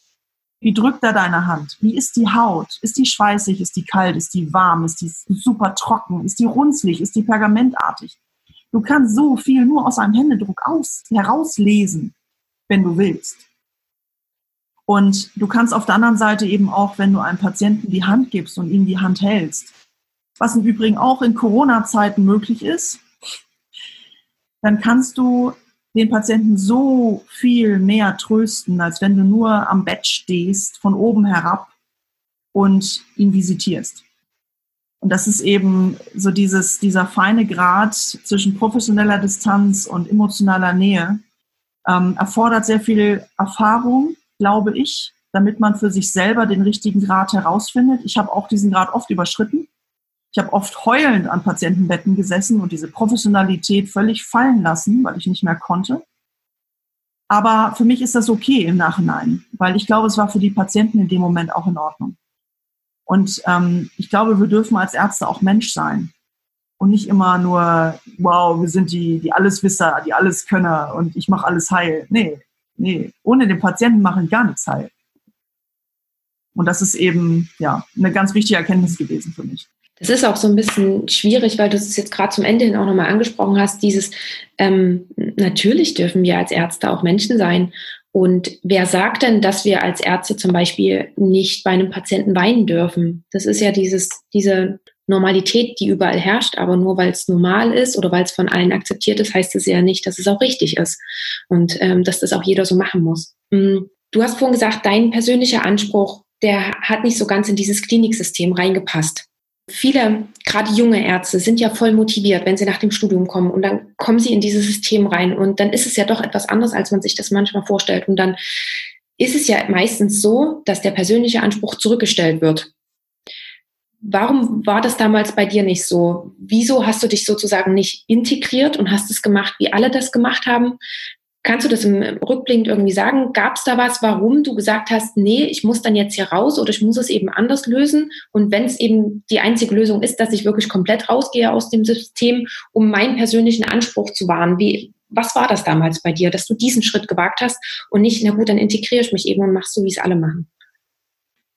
Wie drückt er deine Hand? Wie ist die Haut? Ist die schweißig? Ist die kalt? Ist die warm? Ist die super trocken? Ist die runzlig? Ist die pergamentartig? Du kannst so viel nur aus einem Händedruck aus, herauslesen, wenn du willst. Und du kannst auf der anderen Seite eben auch, wenn du einem Patienten die Hand gibst und ihm die Hand hältst, was im Übrigen auch in Corona-Zeiten möglich ist, dann kannst du den Patienten so viel mehr trösten, als wenn du nur am Bett stehst, von oben herab und ihn visitierst. Und das ist eben so dieses, dieser feine Grad zwischen professioneller Distanz und emotionaler Nähe, ähm, erfordert sehr viel Erfahrung, glaube ich, damit man für sich selber den richtigen Grad herausfindet. Ich habe auch diesen Grad oft überschritten. Ich habe oft heulend an Patientenbetten gesessen und diese Professionalität völlig fallen lassen, weil ich nicht mehr konnte. Aber für mich ist das okay im Nachhinein, weil ich glaube, es war für die Patienten in dem Moment auch in Ordnung. Und ähm, ich glaube, wir dürfen als Ärzte auch Mensch sein und nicht immer nur, wow, wir sind die, die Alleswisser, die Alleskönner und ich mache alles heil. Nee, nee, ohne den Patienten mache ich gar nichts heil. Und das ist eben ja eine ganz wichtige Erkenntnis gewesen für mich. Das ist auch so ein bisschen schwierig, weil du es jetzt gerade zum Ende hin auch nochmal angesprochen hast, dieses, ähm, natürlich dürfen wir als Ärzte auch Menschen sein. Und wer sagt denn, dass wir als Ärzte zum Beispiel nicht bei einem Patienten weinen dürfen? Das ist ja dieses, diese Normalität, die überall herrscht, aber nur weil es normal ist oder weil es von allen akzeptiert ist, heißt es ja nicht, dass es auch richtig ist und ähm, dass das auch jeder so machen muss. Mm, du hast vorhin gesagt, dein persönlicher Anspruch, der hat nicht so ganz in dieses Kliniksystem reingepasst. Viele, gerade junge Ärzte, sind ja voll motiviert, wenn sie nach dem Studium kommen und dann kommen sie in dieses System rein und dann ist es ja doch etwas anderes, als man sich das manchmal vorstellt und dann ist es ja meistens so, dass der persönliche Anspruch zurückgestellt wird. Warum war das damals bei dir nicht so? Wieso hast du dich sozusagen nicht integriert und hast es gemacht, wie alle das gemacht haben? Kannst du das im Rückblick irgendwie sagen? Gab es da was, warum du gesagt hast, nee, ich muss dann jetzt hier raus oder ich muss es eben anders lösen? Und wenn es eben die einzige Lösung ist, dass ich wirklich komplett rausgehe aus dem System, um meinen persönlichen Anspruch zu wahren, wie, was war das damals bei dir, dass du diesen Schritt gewagt hast und nicht, na gut, dann integriere ich mich eben und mach so, wie es alle machen?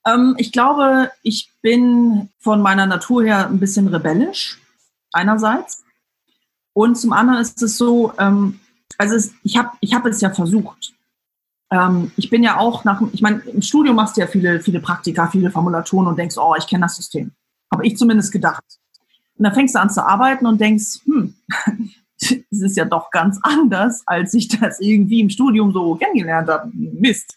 Ähm, ich glaube, ich bin von meiner Natur her ein bisschen rebellisch, einerseits. Und zum anderen ist es so, ähm, also es, ich habe ich hab es ja versucht. Ähm, ich bin ja auch nach, ich meine, im Studium machst du ja viele, viele Praktika, viele Formulaturen und denkst, oh, ich kenne das System. Habe ich zumindest gedacht. Und dann fängst du an zu arbeiten und denkst, hm, es ist ja doch ganz anders, als ich das irgendwie im Studium so kennengelernt habe. Mist.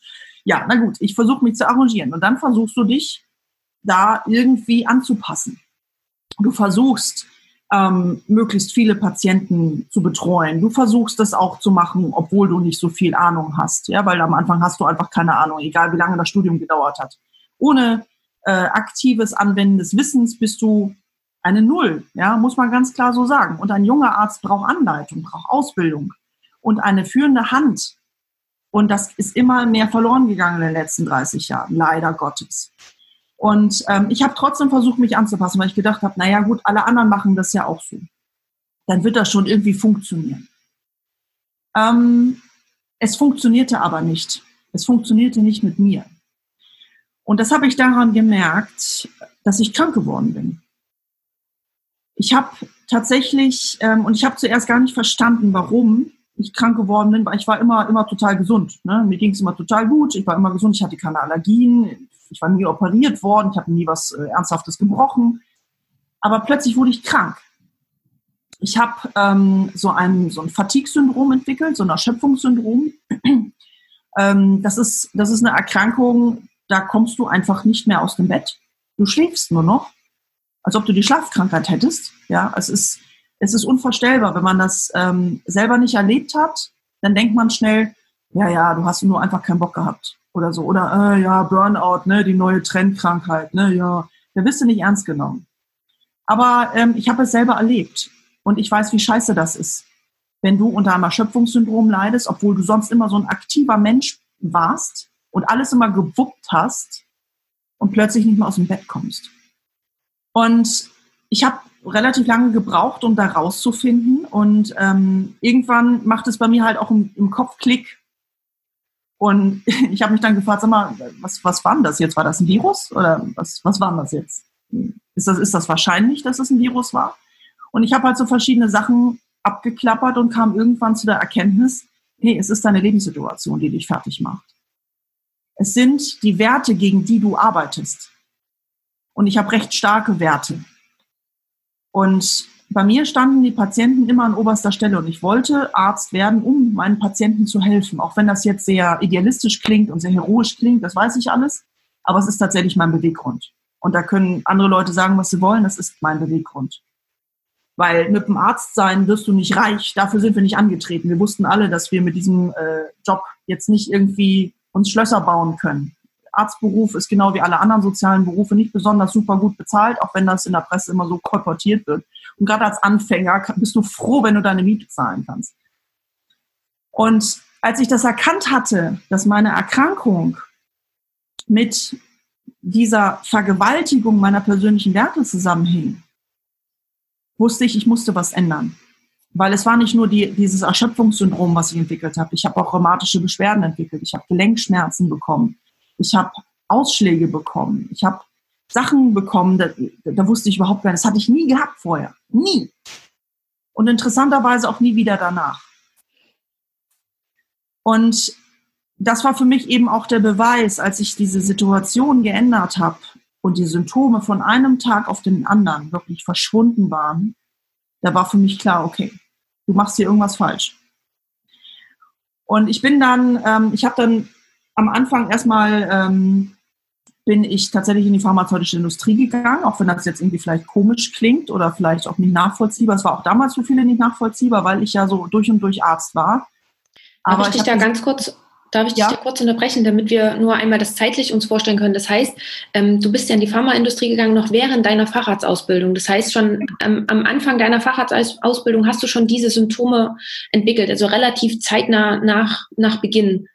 Ja, na gut, ich versuche mich zu arrangieren. Und dann versuchst du dich da irgendwie anzupassen. Du versuchst ähm, möglichst viele Patienten zu betreuen. Du versuchst das auch zu machen, obwohl du nicht so viel Ahnung hast, ja, weil am Anfang hast du einfach keine Ahnung, egal wie lange das Studium gedauert hat. Ohne äh, aktives Anwenden des Wissens bist du eine Null, ja, muss man ganz klar so sagen. Und ein junger Arzt braucht Anleitung, braucht Ausbildung und eine führende Hand. Und das ist immer mehr verloren gegangen in den letzten 30 Jahren, leider Gottes. Und ähm, ich habe trotzdem versucht, mich anzupassen, weil ich gedacht habe, naja gut, alle anderen machen das ja auch so. Dann wird das schon irgendwie funktionieren. Ähm, es funktionierte aber nicht. Es funktionierte nicht mit mir. Und das habe ich daran gemerkt, dass ich krank geworden bin. Ich habe tatsächlich, ähm, und ich habe zuerst gar nicht verstanden, warum ich krank geworden bin, weil ich war immer, immer total gesund. Ne? Mir ging es immer total gut, ich war immer gesund, ich hatte keine Allergien, ich war nie operiert worden, ich habe nie was äh, Ernsthaftes gebrochen. Aber plötzlich wurde ich krank. Ich habe ähm, so ein, so ein Fatigue-Syndrom entwickelt, so ein Erschöpfungssyndrom. ähm, das, ist, das ist eine Erkrankung, da kommst du einfach nicht mehr aus dem Bett. Du schläfst nur noch, als ob du die Schlafkrankheit hättest. Ja, es ist, es ist unvorstellbar. Wenn man das ähm, selber nicht erlebt hat, dann denkt man schnell, ja, ja, du hast nur einfach keinen Bock gehabt oder so. Oder äh, ja, Burnout, ne, die neue Trendkrankheit, ne, ja. Da wirst du nicht ernst genommen. Aber ähm, ich habe es selber erlebt und ich weiß, wie scheiße das ist, wenn du unter einem Erschöpfungssyndrom leidest, obwohl du sonst immer so ein aktiver Mensch warst und alles immer gewuppt hast und plötzlich nicht mehr aus dem Bett kommst. Und ich habe relativ lange gebraucht, um da rauszufinden. Und ähm, irgendwann macht es bei mir halt auch im, im Kopf Klick. Und ich habe mich dann gefragt, sag mal, was, was war denn das jetzt? War das ein Virus? Oder was, was war das jetzt? Ist das, ist das wahrscheinlich, dass es ein Virus war? Und ich habe halt so verschiedene Sachen abgeklappert und kam irgendwann zu der Erkenntnis, nee, es ist deine Lebenssituation, die dich fertig macht. Es sind die Werte, gegen die du arbeitest. Und ich habe recht starke Werte. Und bei mir standen die Patienten immer an oberster Stelle und ich wollte Arzt werden, um meinen Patienten zu helfen. Auch wenn das jetzt sehr idealistisch klingt und sehr heroisch klingt, das weiß ich alles. Aber es ist tatsächlich mein Beweggrund. Und da können andere Leute sagen, was sie wollen, das ist mein Beweggrund. Weil mit dem Arzt sein wirst du nicht reich. Dafür sind wir nicht angetreten. Wir wussten alle, dass wir mit diesem äh, Job jetzt nicht irgendwie uns Schlösser bauen können. Arztberuf ist genau wie alle anderen sozialen Berufe nicht besonders super gut bezahlt, auch wenn das in der Presse immer so kolportiert wird. Und gerade als Anfänger bist du froh, wenn du deine Miete zahlen kannst. Und als ich das erkannt hatte, dass meine Erkrankung mit dieser Vergewaltigung meiner persönlichen Werte zusammenhing, wusste ich, ich musste was ändern. Weil es war nicht nur die, dieses Erschöpfungssyndrom, was ich entwickelt habe. Ich habe auch rheumatische Beschwerden entwickelt. Ich habe Gelenkschmerzen bekommen. Ich habe Ausschläge bekommen. Ich habe Sachen bekommen, da, da wusste ich überhaupt gar nicht. Das hatte ich nie gehabt vorher. Nie. Und interessanterweise auch nie wieder danach. Und das war für mich eben auch der Beweis, als ich diese Situation geändert habe und die Symptome von einem Tag auf den anderen wirklich verschwunden waren, da war für mich klar, okay, du machst hier irgendwas falsch. Und ich bin dann, ähm, ich habe dann am Anfang erstmal, ähm, bin ich tatsächlich in die pharmazeutische Industrie gegangen, auch wenn das jetzt irgendwie vielleicht komisch klingt oder vielleicht auch nicht nachvollziehbar. Es war auch damals für viele nicht nachvollziehbar, weil ich ja so durch und durch Arzt war. Aber Darf ich dich da ganz kurz Darf ich dich ja. da kurz unterbrechen, damit wir nur einmal das zeitlich uns vorstellen können? Das heißt, ähm, du bist ja in die Pharmaindustrie gegangen noch während deiner Facharztausbildung. Das heißt, schon ähm, am Anfang deiner Facharztausbildung hast du schon diese Symptome entwickelt, also relativ zeitnah nach, nach Beginn.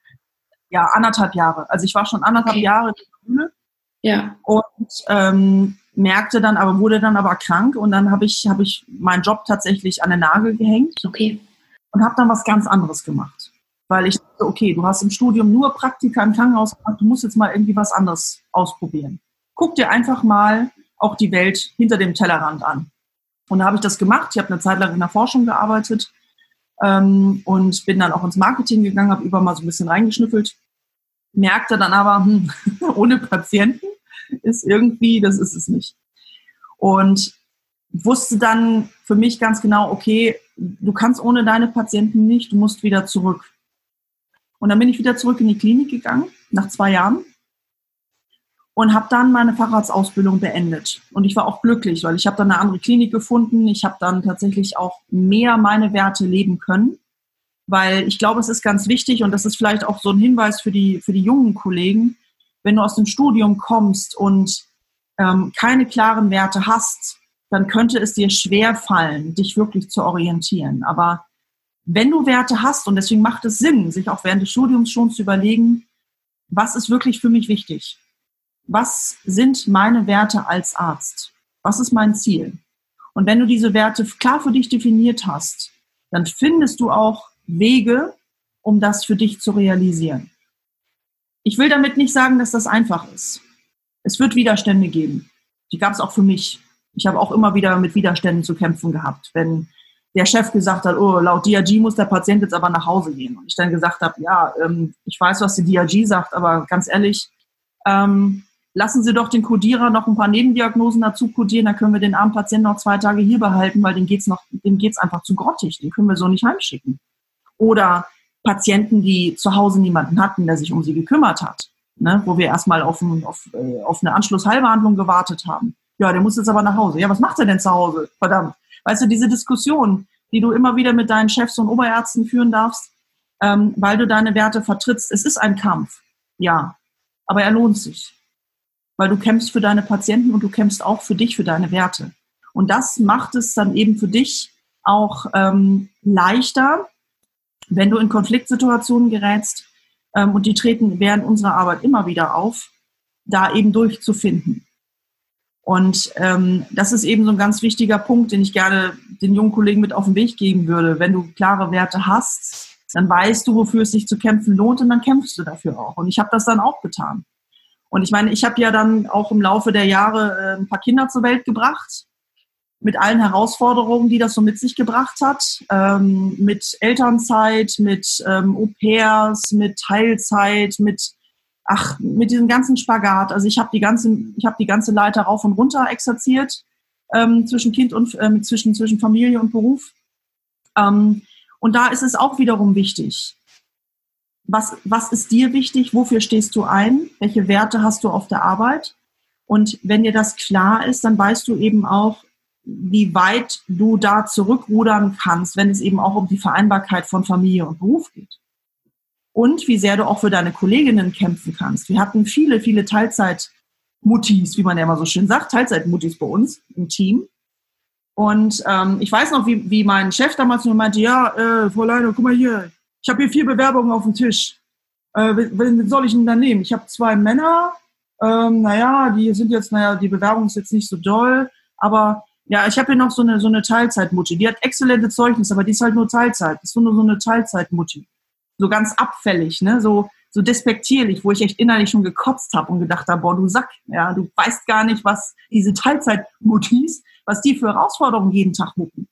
Ja, anderthalb Jahre. Also ich war schon anderthalb okay. Jahre in der Schule. Ja. Und ähm, merkte dann, aber wurde dann aber krank und dann habe ich, hab ich meinen Job tatsächlich an den Nagel gehängt. Okay. Und habe dann was ganz anderes gemacht weil ich dachte, okay, du hast im Studium nur Praktika im Krankenhaus gemacht, du musst jetzt mal irgendwie was anderes ausprobieren. Guck dir einfach mal auch die Welt hinter dem Tellerrand an. Und da habe ich das gemacht. Ich habe eine Zeit lang in der Forschung gearbeitet ähm, und bin dann auch ins Marketing gegangen, habe über mal so ein bisschen reingeschnüffelt, merkte dann aber, hm, ohne Patienten ist irgendwie, das ist es nicht. Und wusste dann für mich ganz genau, okay, du kannst ohne deine Patienten nicht, du musst wieder zurück. Und dann bin ich wieder zurück in die Klinik gegangen, nach zwei Jahren. Und habe dann meine Facharztausbildung beendet. Und ich war auch glücklich, weil ich habe dann eine andere Klinik gefunden. Ich habe dann tatsächlich auch mehr meine Werte leben können. Weil ich glaube, es ist ganz wichtig und das ist vielleicht auch so ein Hinweis für die, für die jungen Kollegen, wenn du aus dem Studium kommst und ähm, keine klaren Werte hast, dann könnte es dir schwer fallen, dich wirklich zu orientieren. Aber wenn du Werte hast, und deswegen macht es Sinn, sich auch während des Studiums schon zu überlegen, was ist wirklich für mich wichtig? Was sind meine Werte als Arzt? Was ist mein Ziel? Und wenn du diese Werte klar für dich definiert hast, dann findest du auch Wege, um das für dich zu realisieren. Ich will damit nicht sagen, dass das einfach ist. Es wird Widerstände geben. Die gab es auch für mich. Ich habe auch immer wieder mit Widerständen zu kämpfen gehabt. Wenn der Chef gesagt hat, oh, laut DRG muss der Patient jetzt aber nach Hause gehen. Und ich dann gesagt habe, ja, ähm, ich weiß, was die DRG sagt, aber ganz ehrlich, ähm, lassen Sie doch den Codierer noch ein paar Nebendiagnosen dazu codieren, dann können wir den armen Patienten noch zwei Tage hier behalten, weil dem dem geht's einfach zu grottig, den können wir so nicht heimschicken. Oder Patienten, die zu Hause niemanden hatten, der sich um sie gekümmert hat, ne, wo wir erstmal auf, ein, auf, äh, auf eine Anschlussheilbehandlung gewartet haben. Ja, der muss jetzt aber nach Hause. Ja, was macht er denn zu Hause? Verdammt. Weißt du, diese Diskussion, die du immer wieder mit deinen Chefs und Oberärzten führen darfst, ähm, weil du deine Werte vertrittst. Es ist ein Kampf, ja, aber er lohnt sich, weil du kämpfst für deine Patienten und du kämpfst auch für dich, für deine Werte. Und das macht es dann eben für dich auch ähm, leichter, wenn du in Konfliktsituationen gerätst, ähm, und die treten während unserer Arbeit immer wieder auf, da eben durchzufinden. Und ähm, das ist eben so ein ganz wichtiger Punkt, den ich gerne den jungen Kollegen mit auf den Weg geben würde. Wenn du klare Werte hast, dann weißt du, wofür es sich zu kämpfen lohnt und dann kämpfst du dafür auch. Und ich habe das dann auch getan. Und ich meine, ich habe ja dann auch im Laufe der Jahre äh, ein paar Kinder zur Welt gebracht, mit allen Herausforderungen, die das so mit sich gebracht hat, ähm, mit Elternzeit, mit ähm, Au-pairs, mit Teilzeit, mit ach, mit diesem ganzen Spagat. Also ich habe die ganze, ich habe die ganze Leiter rauf und runter exerziert ähm, zwischen Kind und äh, zwischen zwischen Familie und Beruf. Ähm, und da ist es auch wiederum wichtig. Was, was ist dir wichtig? Wofür stehst du ein? Welche Werte hast du auf der Arbeit? Und wenn dir das klar ist, dann weißt du eben auch, wie weit du da zurückrudern kannst, wenn es eben auch um die Vereinbarkeit von Familie und Beruf geht. Und wie sehr du auch für deine Kolleginnen kämpfen kannst. Wir hatten viele, viele Teilzeitmuttis, wie man ja immer so schön sagt, Teilzeitmuttis bei uns im Team. Und ähm, ich weiß noch, wie, wie mein Chef damals nur meinte, ja, äh, Frau Leine, guck mal hier, ich habe hier vier Bewerbungen auf dem Tisch. Äh, wen soll ich denn da nehmen? Ich habe zwei Männer, ähm, naja, die sind jetzt, naja, die Bewerbung ist jetzt nicht so doll, aber ja, ich habe hier noch so eine, so eine Teilzeitmutti. Die hat exzellente Zeugnisse, aber die ist halt nur Teilzeit. Das ist nur so eine Teilzeitmutti. So ganz abfällig, ne? So, so despektierlich, wo ich echt innerlich schon gekotzt habe und gedacht habe, boah, du Sack, ja, du weißt gar nicht, was diese Teilzeitmuttis, was die für Herausforderungen jeden Tag mucken.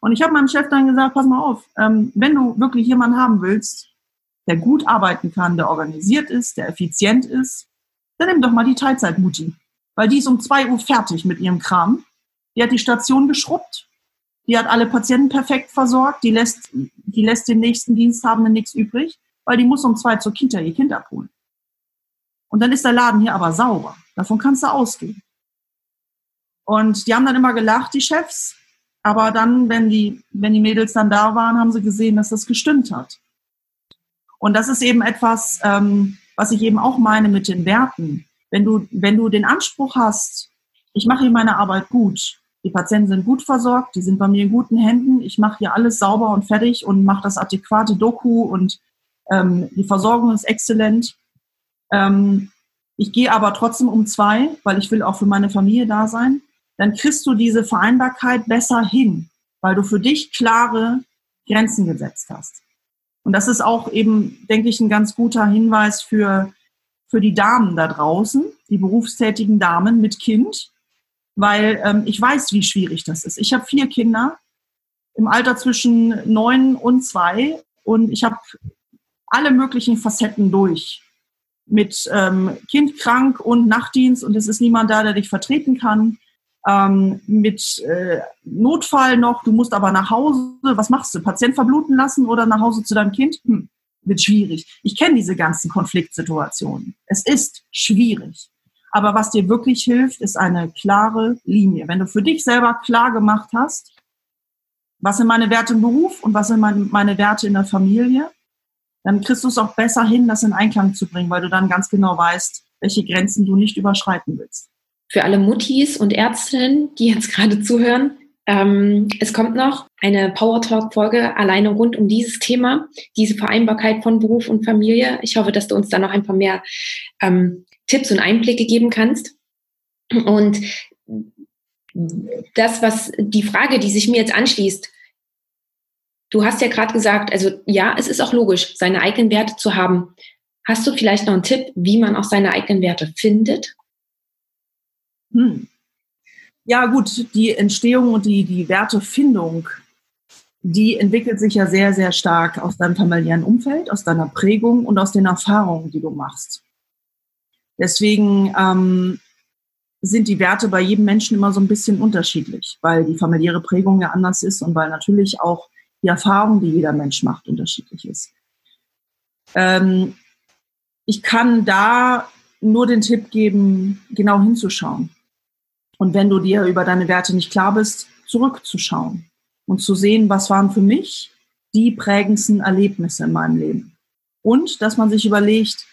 Und ich habe meinem Chef dann gesagt, pass mal auf, ähm, wenn du wirklich jemanden haben willst, der gut arbeiten kann, der organisiert ist, der effizient ist, dann nimm doch mal die Teilzeitmutti. Weil die ist um zwei Uhr fertig mit ihrem Kram die hat die Station geschrubbt. Die hat alle Patienten perfekt versorgt. Die lässt, die lässt den nächsten Diensthabenden nichts übrig, weil die muss um zwei zur Kita ihr Kind abholen. Und dann ist der Laden hier aber sauber. Davon kannst du ausgehen. Und die haben dann immer gelacht, die Chefs. Aber dann, wenn die, wenn die Mädels dann da waren, haben sie gesehen, dass das gestimmt hat. Und das ist eben etwas, ähm, was ich eben auch meine mit den Werten. Wenn du, wenn du den Anspruch hast, ich mache hier meine Arbeit gut, die Patienten sind gut versorgt, die sind bei mir in guten Händen. Ich mache hier alles sauber und fertig und mache das adäquate Doku und ähm, die Versorgung ist exzellent. Ähm, ich gehe aber trotzdem um zwei, weil ich will auch für meine Familie da sein. Dann kriegst du diese Vereinbarkeit besser hin, weil du für dich klare Grenzen gesetzt hast. Und das ist auch eben, denke ich, ein ganz guter Hinweis für, für die Damen da draußen, die berufstätigen Damen mit Kind, weil ähm, ich weiß, wie schwierig das ist. Ich habe vier Kinder im Alter zwischen neun und zwei und ich habe alle möglichen Facetten durch. Mit ähm, Kind krank und Nachtdienst und es ist niemand da, der dich vertreten kann. Ähm, mit äh, Notfall noch, du musst aber nach Hause. Was machst du? Patient verbluten lassen oder nach Hause zu deinem Kind? Hm, wird schwierig. Ich kenne diese ganzen Konfliktsituationen. Es ist schwierig. Aber was dir wirklich hilft, ist eine klare Linie. Wenn du für dich selber klar gemacht hast, was sind meine Werte im Beruf und was sind meine Werte in der Familie, dann kriegst du es auch besser hin, das in Einklang zu bringen, weil du dann ganz genau weißt, welche Grenzen du nicht überschreiten willst. Für alle Muttis und Ärztinnen, die jetzt gerade zuhören, ähm, es kommt noch eine Power Talk Folge alleine rund um dieses Thema, diese Vereinbarkeit von Beruf und Familie. Ich hoffe, dass du uns da noch ein paar mehr ähm, Tipps und Einblicke geben kannst. Und das, was die Frage, die sich mir jetzt anschließt, du hast ja gerade gesagt, also ja, es ist auch logisch, seine eigenen Werte zu haben. Hast du vielleicht noch einen Tipp, wie man auch seine eigenen Werte findet? Hm. Ja, gut, die Entstehung und die, die Wertefindung, die entwickelt sich ja sehr, sehr stark aus deinem familiären Umfeld, aus deiner Prägung und aus den Erfahrungen, die du machst. Deswegen ähm, sind die Werte bei jedem Menschen immer so ein bisschen unterschiedlich, weil die familiäre Prägung ja anders ist und weil natürlich auch die Erfahrung, die jeder Mensch macht, unterschiedlich ist. Ähm, ich kann da nur den Tipp geben, genau hinzuschauen. Und wenn du dir über deine Werte nicht klar bist, zurückzuschauen und zu sehen, was waren für mich die prägendsten Erlebnisse in meinem Leben. Und dass man sich überlegt,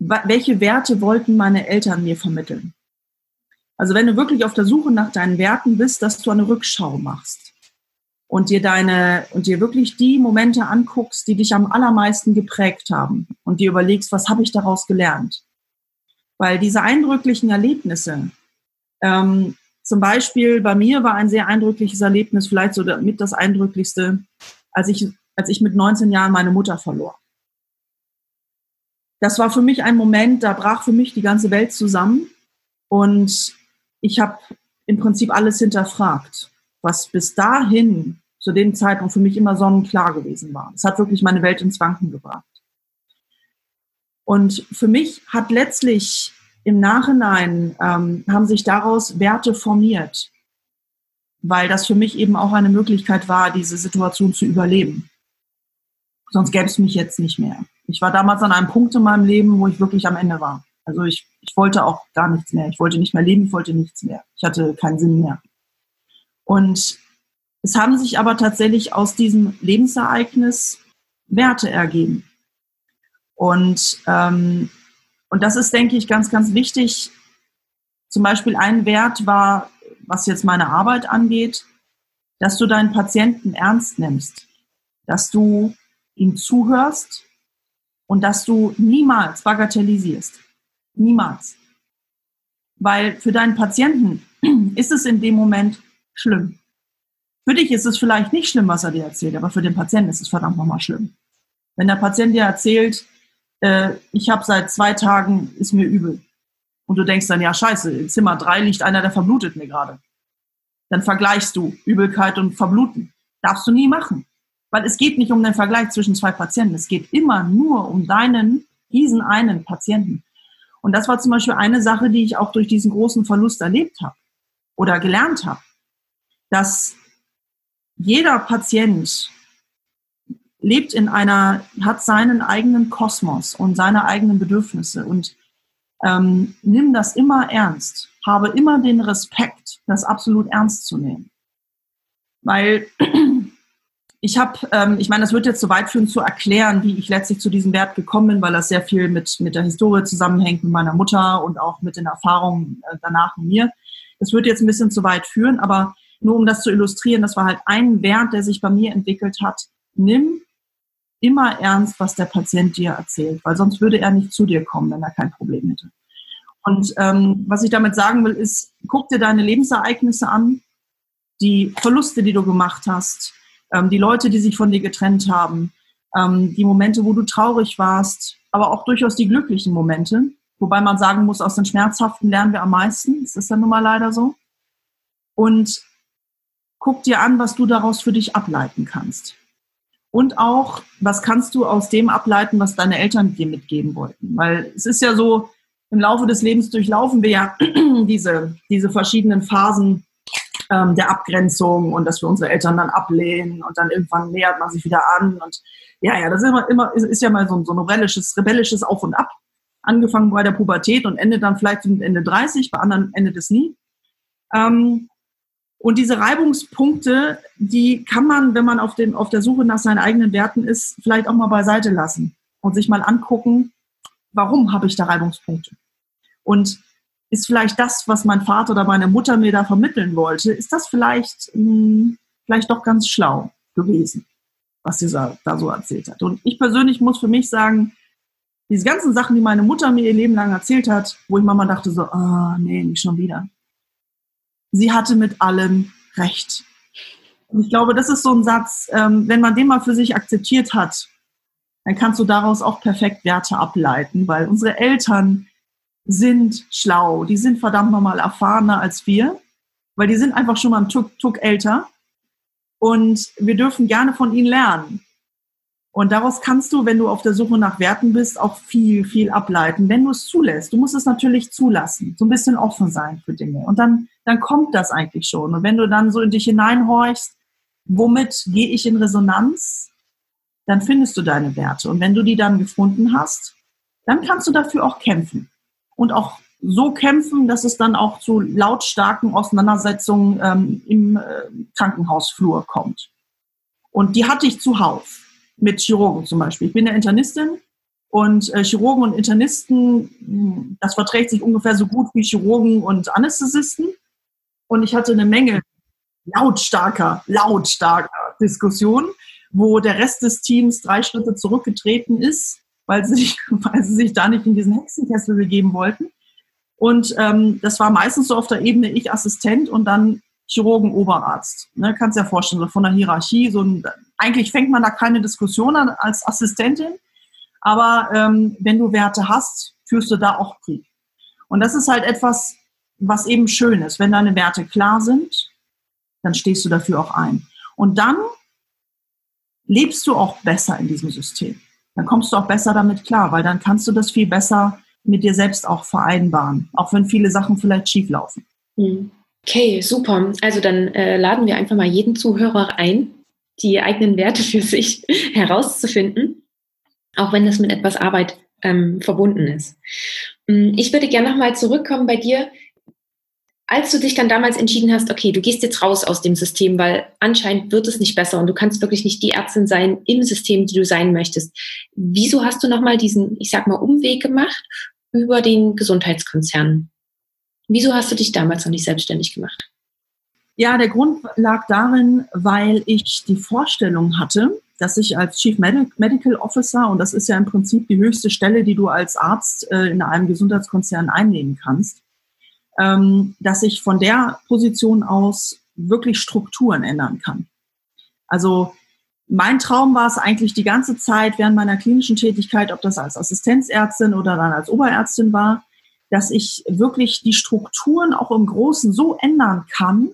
welche Werte wollten meine Eltern mir vermitteln? Also wenn du wirklich auf der Suche nach deinen Werten bist, dass du eine Rückschau machst und dir deine und dir wirklich die Momente anguckst, die dich am allermeisten geprägt haben und dir überlegst, was habe ich daraus gelernt? Weil diese eindrücklichen Erlebnisse, Ähm, zum Beispiel bei mir war ein sehr eindrückliches Erlebnis, vielleicht so mit das eindrücklichste, als ich, als ich mit 19 Jahren meine Mutter verlor. Das war für mich ein Moment, da brach für mich die ganze Welt zusammen und ich habe im Prinzip alles hinterfragt, was bis dahin zu dem Zeitpunkt für mich immer sonnenklar gewesen war. Es hat wirklich meine Welt ins Wanken gebracht. Und für mich hat letztlich im Nachhinein ähm, haben sich daraus Werte formiert, weil das für mich eben auch eine Möglichkeit war, diese Situation zu überleben. Sonst gäbe es mich jetzt nicht mehr. Ich war damals an einem Punkt in meinem Leben, wo ich wirklich am Ende war. Also ich, ich wollte auch gar nichts mehr. Ich wollte nicht mehr leben, ich wollte nichts mehr. Ich hatte keinen Sinn mehr. Und es haben sich aber tatsächlich aus diesem Lebensereignis Werte ergeben. Und, ähm, und das ist, denke ich, ganz, ganz wichtig. Zum Beispiel ein Wert war, was jetzt meine Arbeit angeht, dass du deinen Patienten ernst nimmst, dass du ihm zuhörst und dass du niemals bagatellisierst. Niemals. Weil für deinen Patienten ist es in dem Moment schlimm. Für dich ist es vielleicht nicht schlimm, was er dir erzählt, aber für den Patienten ist es verdammt nochmal schlimm. Wenn der Patient dir erzählt, äh, ich habe seit zwei Tagen, ist mir übel. Und du denkst dann, ja scheiße, in Zimmer drei liegt einer, der verblutet mir gerade. Dann vergleichst du Übelkeit und Verbluten. Darfst du nie machen. Weil es geht nicht um den Vergleich zwischen zwei Patienten. Es geht immer nur um deinen, diesen einen Patienten. Und das war zum Beispiel eine Sache, die ich auch durch diesen großen Verlust erlebt habe oder gelernt habe, dass jeder Patient lebt in einer, hat seinen eigenen Kosmos und seine eigenen Bedürfnisse und ähm, nimm das immer ernst. Habe immer den Respekt, das absolut ernst zu nehmen. Weil ich habe, ähm, ich meine, das wird jetzt zu weit führen zu erklären, wie ich letztlich zu diesem Wert gekommen bin, weil das sehr viel mit, mit der Historie zusammenhängt, mit meiner Mutter und auch mit den Erfahrungen äh, danach in mir. Das wird jetzt ein bisschen zu weit führen, aber nur um das zu illustrieren, das war halt ein Wert, der sich bei mir entwickelt hat. Nimm immer ernst, was der Patient dir erzählt, weil sonst würde er nicht zu dir kommen, wenn er kein Problem hätte. Und ähm, was ich damit sagen will, ist, guck dir deine Lebensereignisse an, die Verluste, die du gemacht hast, die Leute, die sich von dir getrennt haben, ähm, die Momente, wo du traurig warst, aber auch durchaus die glücklichen Momente. Wobei man sagen muss, aus den Schmerzhaften lernen wir am meisten. Das ist ja nun mal leider so. Und guck dir an, was du daraus für dich ableiten kannst. Und auch, was kannst du aus dem ableiten, was deine Eltern dir mitgeben wollten? Weil es ist ja so, im Laufe des Lebens durchlaufen wir ja diese, diese verschiedenen Phasen ähm, der Abgrenzung und dass wir unsere Eltern dann ablehnen und dann irgendwann nähert man sich wieder an und ja, ja, das ist immer, immer ist, ist ja mal so, so ein rebellisches, rebellisches Auf und Ab. Angefangen bei der Pubertät und endet dann vielleicht mit Ende 30, bei anderen endet es nie. Ähm, und diese Reibungspunkte, die kann man, wenn man auf, dem, auf der Suche nach seinen eigenen Werten ist, vielleicht auch mal beiseite lassen und sich mal angucken, warum habe ich da Reibungspunkte? Und ist vielleicht das, was mein Vater oder meine Mutter mir da vermitteln wollte, ist das vielleicht, mh, hm, vielleicht doch ganz schlau gewesen, was sie da so erzählt hat. Und ich persönlich muss für mich sagen, diese ganzen Sachen, die meine Mutter mir ihr Leben lang erzählt hat, wo ich manchmal dachte so, ah, oh, nee, nicht schon wieder. Sie hatte mit allem recht. Und ich glaube, das ist so ein Satz, ähm, wenn man den mal für sich akzeptiert hat, dann kannst du daraus auch perfekt Werte ableiten, weil unsere Eltern, sind schlau, die sind verdammt nochmal erfahrener als wir, weil die sind einfach schon mal einen Tuck, Tuck älter und wir dürfen gerne von ihnen lernen. Und daraus kannst du, wenn du auf der Suche nach Werten bist, auch viel, viel ableiten, wenn du es zulässt. Du musst es natürlich zulassen, so ein bisschen offen sein für Dinge. Und dann, dann kommt das eigentlich schon. Und wenn du dann so in dich hineinhorchst, womit gehe ich in Resonanz, dann findest du deine Werte. Und wenn du die dann gefunden hast, dann kannst du dafür auch kämpfen und auch so kämpfen, dass es dann auch zu lautstarken Auseinandersetzungen ähm, im äh, Krankenhausflur kommt. Und die hatte ich zuhauf mit Chirurgen zum Beispiel. Ich bin ja Internistin und äh, Chirurgen und Internisten, hm, das verträgt sich ungefähr so gut wie Chirurgen und Anästhesisten. Und ich hatte eine Menge lautstarker, lautstarker Diskussionen, wo der Rest des Teams drei Schritte zurückgetreten ist weil sie, sich, weil sie sich da nicht in diesen Hexenkessel begeben wollten. Und ähm, das war meistens so auf der Ebene ich Assistent und dann Chirurgen Oberarzt. Ne, kannst dir ja vorstellen, so von der Hierarchie. So ein, eigentlich fängt man da keine Diskussion an als Assistentin, aber ähm, wenn du Werte hast, führst du da auch Krieg. Und das ist halt etwas, was eben schön ist. Wenn deine Werte klar sind, dann stehst du dafür auch ein. Und dann lebst du auch besser in diesem System. Dann kommst du auch besser damit klar, weil dann kannst du das viel besser mit dir selbst auch vereinbaren, auch wenn viele Sachen vielleicht schief laufen. Hm. Okay, super. Also dann äh, laden wir einfach mal jeden Zuhörer ein, die eigenen Werte für sich herauszufinden, auch wenn das mit etwas Arbeit ähm, verbunden ist. Hm, ich würde gerne nochmal zurückkommen bei dir, als du dich dann damals entschieden hast, okay, du gehst jetzt raus aus dem System, weil anscheinend wird es nicht besser und du kannst wirklich nicht die Ärztin sein im System, die du sein möchtest. Wieso hast du nochmal diesen, ich sag mal, Umweg gemacht über den Gesundheitskonzern? Wieso hast du dich damals noch nicht selbstständig gemacht? Ja, der Grund lag darin, weil ich die Vorstellung hatte, dass ich als Chief Medical Officer, und das ist ja im Prinzip die höchste Stelle, die du als Arzt äh, in einem Gesundheitskonzern einnehmen kannst, ähm, dass ich von der Position aus wirklich Strukturen ändern kann. Also mein Traum war es eigentlich die ganze Zeit während meiner klinischen Tätigkeit, ob das als Assistenzärztin oder dann als Oberärztin war, dass ich wirklich die Strukturen auch im Großen so ändern kann,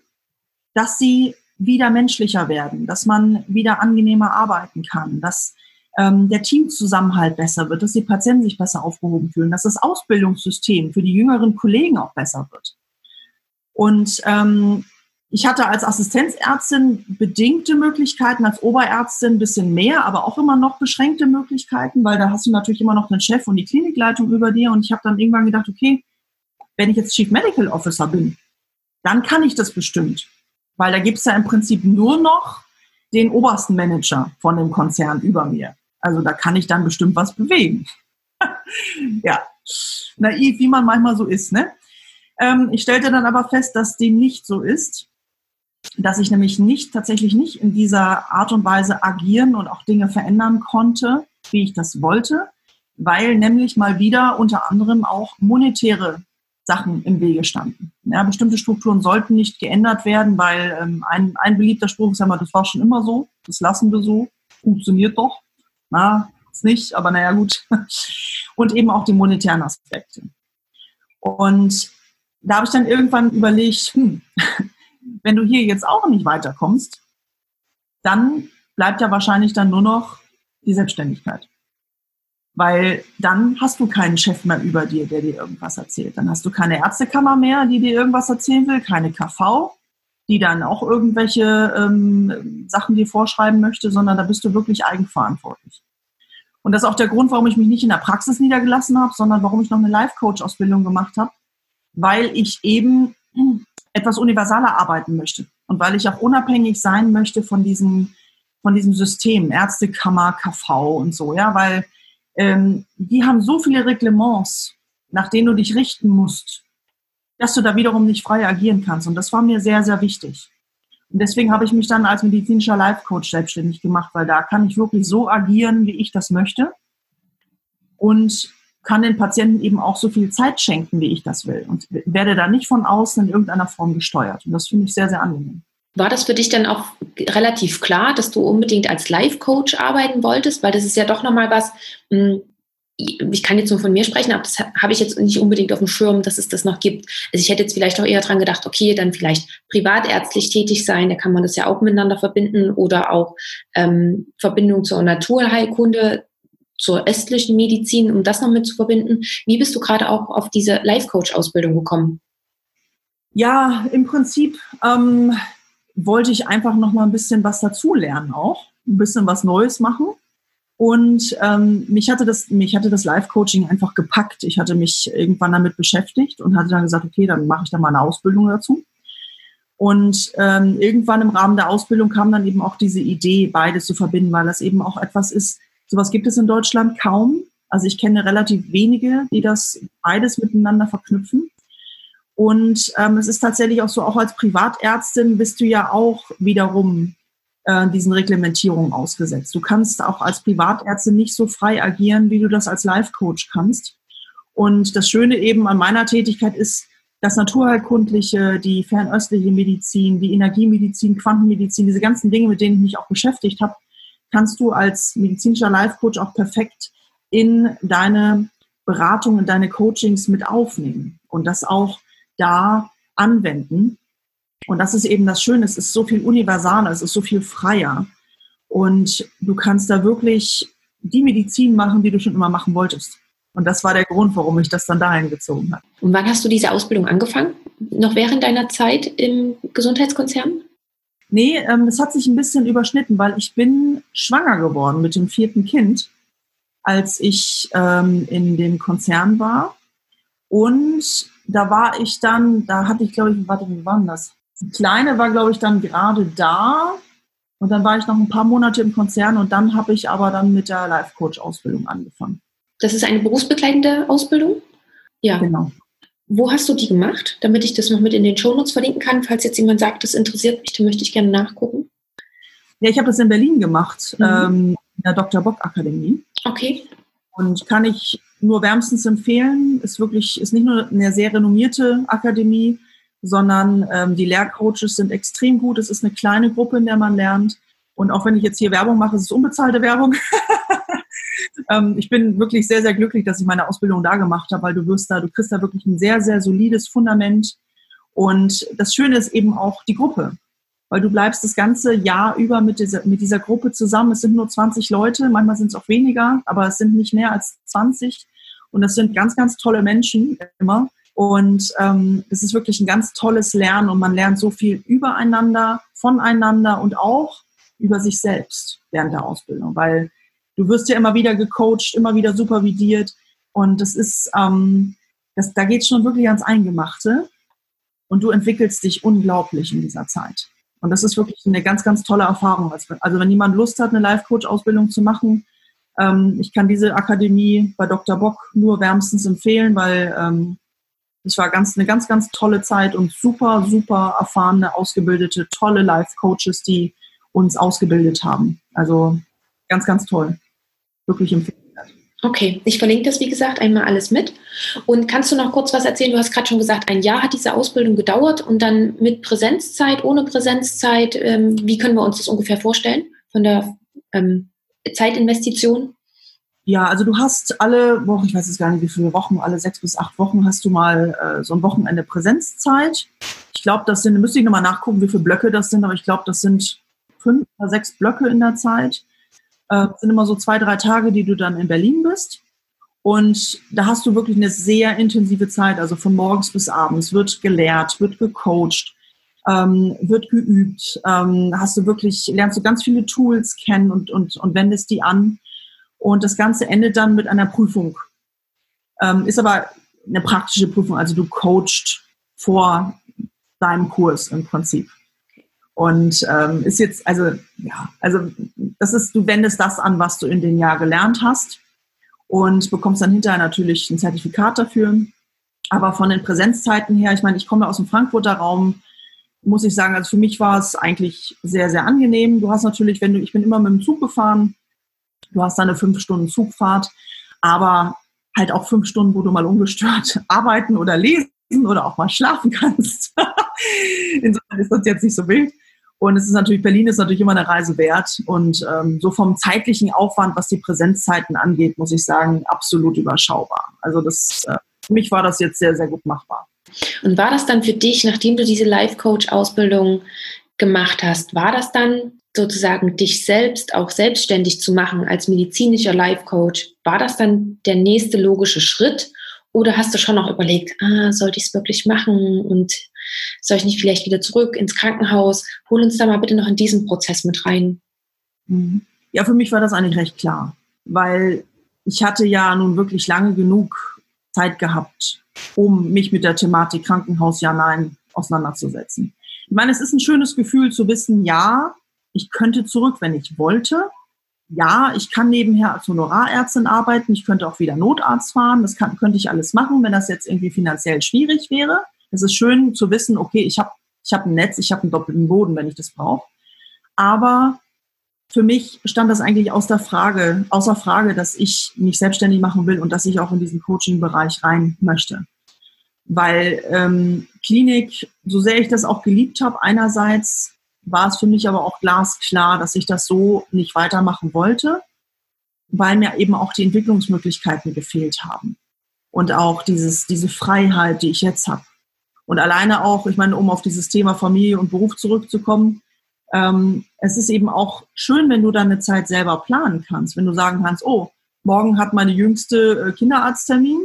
dass sie wieder menschlicher werden, dass man wieder angenehmer arbeiten kann, dass ähm, der Teamzusammenhalt besser wird, dass die Patienten sich besser aufgehoben fühlen, dass das Ausbildungssystem für die jüngeren Kollegen auch besser wird. Und ähm, ich hatte als Assistenzärztin bedingte Möglichkeiten, als Oberärztin ein bisschen mehr, aber auch immer noch beschränkte Möglichkeiten, weil da hast du natürlich immer noch den Chef und die Klinikleitung über dir. Und ich habe dann irgendwann gedacht, okay, wenn ich jetzt Chief Medical Officer bin, dann kann ich das bestimmt. Weil da gibt es ja im Prinzip nur noch den obersten Manager von dem Konzern über mir. Also da kann ich dann bestimmt was bewegen. ja, naiv, wie man manchmal so ist. Ne? Ähm, ich stellte dann aber fest, dass dem nicht so ist, dass ich nämlich nicht tatsächlich nicht in dieser Art und Weise agieren und auch Dinge verändern konnte, wie ich das wollte, weil nämlich mal wieder unter anderem auch monetäre Sachen im Wege standen. Ja, bestimmte Strukturen sollten nicht geändert werden, weil ähm, ein, ein beliebter Spruch ist ja mal, das war schon immer so, das lassen wir so, funktioniert doch. Na, ist nicht, aber naja, gut. Und eben auch die monetären Aspekte. Und da habe ich dann irgendwann überlegt, hm, wenn du hier jetzt auch nicht weiterkommst, dann bleibt ja wahrscheinlich dann nur noch die Selbstständigkeit. Weil dann hast du keinen Chef mehr über dir, der dir irgendwas erzählt. Dann hast du keine Ärztekammer mehr, die dir irgendwas erzählen will, keine KV, die dann auch irgendwelche ähm, Sachen dir vorschreiben möchte, sondern da bist du wirklich eigenverantwortlich. Und das ist auch der Grund, warum ich mich nicht in der Praxis niedergelassen habe, sondern warum ich noch eine Life-Coach-Ausbildung gemacht habe, weil ich eben etwas universaler arbeiten möchte und weil ich auch unabhängig sein möchte von diesem, von diesem System, Ärztekammer, KV und so, ja, weil ähm, die haben so viele Reglements, nach denen du dich richten musst, dass du da wiederum nicht frei agieren kannst. Und das war mir sehr, sehr wichtig. Und deswegen habe ich mich dann als medizinischer Life Coach selbstständig gemacht, weil da kann ich wirklich so agieren, wie ich das möchte. Und kann den Patienten eben auch so viel Zeit schenken, wie ich das will. Und werde da nicht von außen in irgendeiner Form gesteuert. Und das finde ich sehr, sehr angenehm. War das für dich dann auch relativ klar, dass du unbedingt als Life-Coach arbeiten wolltest? Weil das ist ja doch nochmal was, hm, ich kann jetzt nur von mir sprechen, aber das habe ich jetzt nicht unbedingt auf dem Schirm, dass es das noch gibt. Also ich hätte jetzt vielleicht auch eher dran gedacht, okay, dann vielleicht privatärztlich tätig sein, da kann man das ja auch miteinander verbinden oder auch ähm, Verbindung zur Naturheilkunde, zur östlichen Medizin, um das noch mit zu verbinden. Wie bist du gerade auch auf diese Life-Coach-Ausbildung gekommen? Ja, im Prinzip ähm, wollte ich einfach noch mal ein bisschen was dazulernen auch, ein bisschen was Neues machen. Und ähm, mich hatte das, mich hatte das Live-Coaching einfach gepackt. Ich hatte mich irgendwann damit beschäftigt und hatte dann gesagt, okay, dann mache ich da mal eine Ausbildung dazu. Und ähm, irgendwann im Rahmen der Ausbildung kam dann eben auch diese Idee, beides zu verbinden, weil das eben auch etwas ist, sowas gibt es in Deutschland kaum. Also ich kenne relativ wenige, die das beides miteinander verknüpfen. Und ähm, es ist tatsächlich auch so, auch als Privatärztin bist du ja auch wiederum äh, diesen Reglementierungen ausgesetzt. Du kannst auch als Privatärztin nicht so frei agieren, wie du das als Life-Coach kannst. Und das Schöne eben an meiner Tätigkeit ist, das Naturheilkundliche, die fernöstliche Medizin, die Energiemedizin, Quantenmedizin, diese ganzen Dinge, mit denen ich mich auch beschäftigt habe, kannst du als medizinischer Life Coach auch perfekt in deine Beratung, in deine Coachings mit aufnehmen und das auch da anwenden. Und das ist eben das Schöne, es ist so viel universaler, es ist so viel freier. Und du kannst da wirklich die Medizin machen, die du schon immer machen wolltest. Und das war der Grund, warum ich das dann dahin gezogen habe. Und wann hast du diese Ausbildung angefangen? Noch während deiner Zeit im Gesundheitskonzern? Nee, ähm, es hat sich ein bisschen überschnitten, weil ich bin schwanger geworden mit dem vierten Kind, als ich ähm, in dem Konzern war. Und da war ich dann, da hatte ich, glaube ich, warte, wie war denn das? Die Kleine war, glaube ich, dann gerade da. Und dann war ich noch ein paar Monate im Konzern und dann habe ich aber dann mit der Life-Coach-Ausbildung angefangen. Das ist eine berufsbegleitende Ausbildung? Ja. Genau. Wo hast du die gemacht, damit ich das noch mit in den Shownotes verlinken kann? Falls jetzt jemand sagt, das interessiert mich, dann möchte ich gerne nachgucken. Ja, ich habe das in Berlin gemacht, mhm. ähm, in der Dr. Bock Akademie. Okay. Und kann ich nur wärmstens empfehlen. Ist wirklich, ist nicht nur eine sehr renommierte Akademie, sondern ähm, die Lehrcoaches sind extrem gut. Es ist eine kleine Gruppe, in der man lernt. Und auch wenn ich jetzt hier Werbung mache, ist es unbezahlte Werbung. ähm, ich bin wirklich sehr, sehr glücklich, dass ich meine Ausbildung da gemacht habe, weil du wirst da, du kriegst da wirklich ein sehr, sehr solides Fundament. Und das Schöne ist eben auch die Gruppe, weil du bleibst das ganze Jahr über mit dieser, mit dieser Gruppe zusammen. Es sind nur 20 Leute, manchmal sind es auch weniger, aber es sind nicht mehr als 20. Und das sind ganz, ganz tolle Menschen immer. Und ähm, es ist wirklich ein ganz tolles Lernen und man lernt so viel übereinander, voneinander und auch über sich selbst während der Ausbildung, weil du wirst ja immer wieder gecoacht, immer wieder supervidiert und das ist, ähm, das, da geht schon wirklich ans Eingemachte und du entwickelst dich unglaublich in dieser Zeit. Und das ist wirklich eine ganz, ganz tolle Erfahrung. Also wenn jemand Lust hat, eine Life-Coach-Ausbildung zu machen, ähm, ich kann diese Akademie bei Dr. Bock nur wärmstens empfehlen, weil ähm, es war ganz, eine ganz, ganz tolle Zeit und super, super erfahrene, ausgebildete, tolle Life-Coaches, die uns ausgebildet haben. Also ganz, ganz toll. Wirklich empfehlenswert. Okay, ich verlinke das, wie gesagt, einmal alles mit. Und kannst du noch kurz was erzählen? Du hast gerade schon gesagt, ein Jahr hat diese Ausbildung gedauert und dann mit Präsenzzeit, ohne Präsenzzeit. Ähm, wie können wir uns das ungefähr vorstellen von der ähm, Zeitinvestition? Ja, also du hast alle Wochen, ich weiß jetzt gar nicht, wie viele Wochen, alle sechs bis acht Wochen hast du mal äh, so ein Wochenende Präsenzzeit. Ich glaube, das sind, müsste ich nochmal nachgucken, wie viele Blöcke das sind, aber ich glaube, das sind fünf oder sechs Blöcke in der Zeit. Äh, sind immer so zwei, drei Tage, die du dann in Berlin bist. Und da hast du wirklich eine sehr intensive Zeit, also von morgens bis abends wird gelehrt, wird gecoacht, ähm, wird geübt, ähm, hast du wirklich, lernst du ganz viele Tools kennen und, und, und wendest die an. Und das Ganze endet dann mit einer Prüfung. Ähm, ist aber eine praktische Prüfung, also du coachst vor deinem Kurs im Prinzip. Und ähm, ist jetzt, also ja, also das ist, du wendest das an, was du in dem Jahr gelernt hast und bekommst dann hinterher natürlich ein Zertifikat dafür. Aber von den Präsenzzeiten her, ich meine, ich komme aus dem Frankfurter Raum, muss ich sagen, also für mich war es eigentlich sehr, sehr angenehm. Du hast natürlich, wenn du, ich bin immer mit dem Zug gefahren, du hast dann eine fünf Stunden Zugfahrt, aber halt auch fünf Stunden, wo du mal ungestört arbeiten oder lesen oder auch mal schlafen kannst. Insofern ist das jetzt nicht so wild. Und es ist natürlich, Berlin ist natürlich immer eine Reise wert. Und ähm, so vom zeitlichen Aufwand, was die Präsenzzeiten angeht, muss ich sagen, absolut überschaubar. Also das, äh, für mich war das jetzt sehr, sehr gut machbar. Und war das dann für dich, nachdem du diese Life-Coach-Ausbildung gemacht hast, war das dann sozusagen dich selbst auch selbstständig zu machen als medizinischer Life-Coach, war das dann der nächste logische Schritt? Oder hast du schon noch überlegt, ah, sollte ich es wirklich machen und soll ich nicht vielleicht wieder zurück ins Krankenhaus? Hol uns da mal bitte noch in diesen Prozess mit rein. Mhm. Ja, für mich war das eigentlich recht klar, weil ich hatte ja nun wirklich lange genug Zeit gehabt, um mich mit der Thematik Krankenhaus ja nein auseinanderzusetzen. Ich meine, es ist ein schönes Gefühl zu wissen, ja, ich könnte zurück, wenn ich wollte. Ja, ich kann nebenher als Honorarärztin arbeiten. Ich könnte auch wieder Notarzt fahren. Das kann, könnte ich alles machen, wenn das jetzt irgendwie finanziell schwierig wäre. Es ist schön zu wissen, okay, ich habe ich hab ein Netz, ich habe einen doppelten Boden, wenn ich das brauche. Aber für mich stand das eigentlich aus der Frage, außer Frage, dass ich mich selbstständig machen will und dass ich auch in diesen Coaching-Bereich rein möchte. Weil ähm, Klinik, so sehr ich das auch geliebt habe, einerseits war es für mich aber auch glasklar, dass ich das so nicht weitermachen wollte, weil mir eben auch die Entwicklungsmöglichkeiten gefehlt haben. Und auch dieses, diese Freiheit, die ich jetzt habe. Und alleine auch, ich meine, um auf dieses Thema Familie und Beruf zurückzukommen, ähm, es ist eben auch schön, wenn du deine Zeit selber planen kannst, wenn du sagen kannst, oh, morgen hat meine jüngste äh, Kinderarzttermin,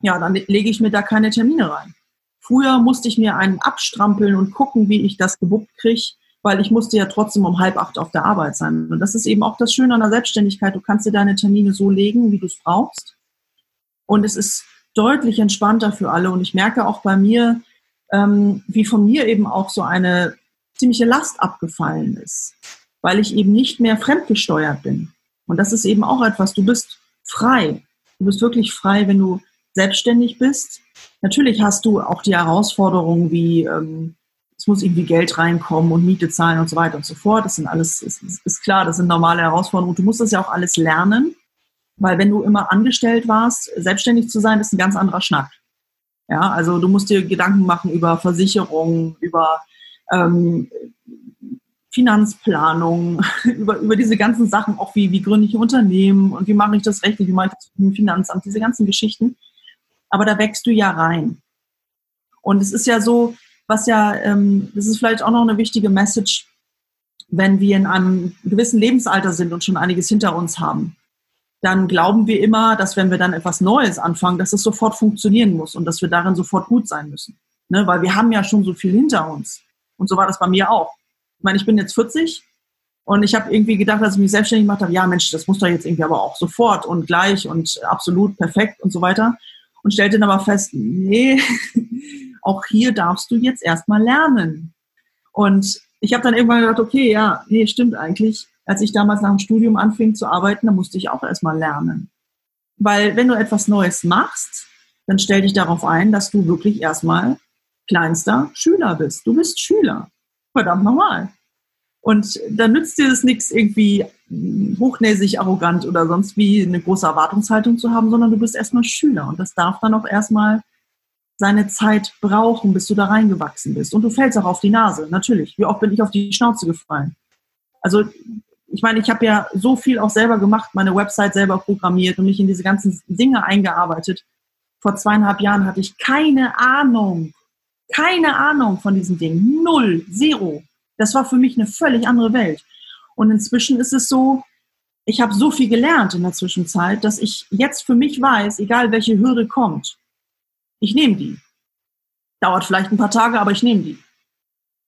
ja, dann lege ich mir da keine Termine rein. Früher musste ich mir einen abstrampeln und gucken, wie ich das gebuckt kriege, weil ich musste ja trotzdem um halb acht auf der Arbeit sein. Und das ist eben auch das Schöne an der Selbstständigkeit. Du kannst dir deine Termine so legen, wie du es brauchst. Und es ist deutlich entspannter für alle. Und ich merke auch bei mir, ähm, wie von mir eben auch so eine ziemliche Last abgefallen ist, weil ich eben nicht mehr fremdgesteuert bin. Und das ist eben auch etwas, du bist frei. Du bist wirklich frei, wenn du selbstständig bist. Natürlich hast du auch die Herausforderungen wie, ähm, muss irgendwie Geld reinkommen und Miete zahlen und so weiter und so fort. Das sind alles, ist, ist klar, das sind normale Herausforderungen. Du musst das ja auch alles lernen, weil wenn du immer angestellt warst, selbstständig zu sein, ist ein ganz anderer Schnack. Ja, also du musst dir Gedanken machen über Versicherungen, über ähm, Finanzplanung, über, über diese ganzen Sachen, auch wie, wie gründe ich ein Unternehmen und wie mache ich das rechtlich, wie mache ich das mit dem Finanzamt, diese ganzen Geschichten. Aber da wächst du ja rein. Und es ist ja so, was ja, ähm, das ist vielleicht auch noch eine wichtige Message, wenn wir in einem gewissen Lebensalter sind und schon einiges hinter uns haben, dann glauben wir immer, dass wenn wir dann etwas Neues anfangen, dass es sofort funktionieren muss und dass wir darin sofort gut sein müssen. Ne? Weil wir haben ja schon so viel hinter uns. Und so war das bei mir auch. Ich meine, ich bin jetzt 40 und ich habe irgendwie gedacht, als ich mich selbstständig gemacht habe, ja Mensch, das muss doch jetzt irgendwie aber auch sofort und gleich und absolut perfekt und so weiter. Und stellte dann aber fest, nee, auch hier darfst du jetzt erstmal lernen. Und ich habe dann irgendwann gedacht, okay, ja, nee, stimmt eigentlich. Als ich damals nach dem Studium anfing zu arbeiten, da musste ich auch erstmal lernen. Weil wenn du etwas Neues machst, dann stell dich darauf ein, dass du wirklich erstmal kleinster Schüler bist. Du bist Schüler. Verdammt normal. Und da nützt dir das nichts, irgendwie hochnäsig, arrogant oder sonst wie eine große Erwartungshaltung zu haben, sondern du bist erstmal Schüler. Und das darf dann auch erstmal seine Zeit brauchen, bis du da reingewachsen bist. Und du fällst auch auf die Nase, natürlich. Wie oft bin ich auf die Schnauze gefallen? Also, ich meine, ich habe ja so viel auch selber gemacht, meine Website selber programmiert und mich in diese ganzen Dinge eingearbeitet. Vor zweieinhalb Jahren hatte ich keine Ahnung, keine Ahnung von diesen Dingen. Null, zero. Das war für mich eine völlig andere Welt. Und inzwischen ist es so, ich habe so viel gelernt in der Zwischenzeit, dass ich jetzt für mich weiß, egal welche Hürde kommt, ich nehme die. Dauert vielleicht ein paar Tage, aber ich nehme die.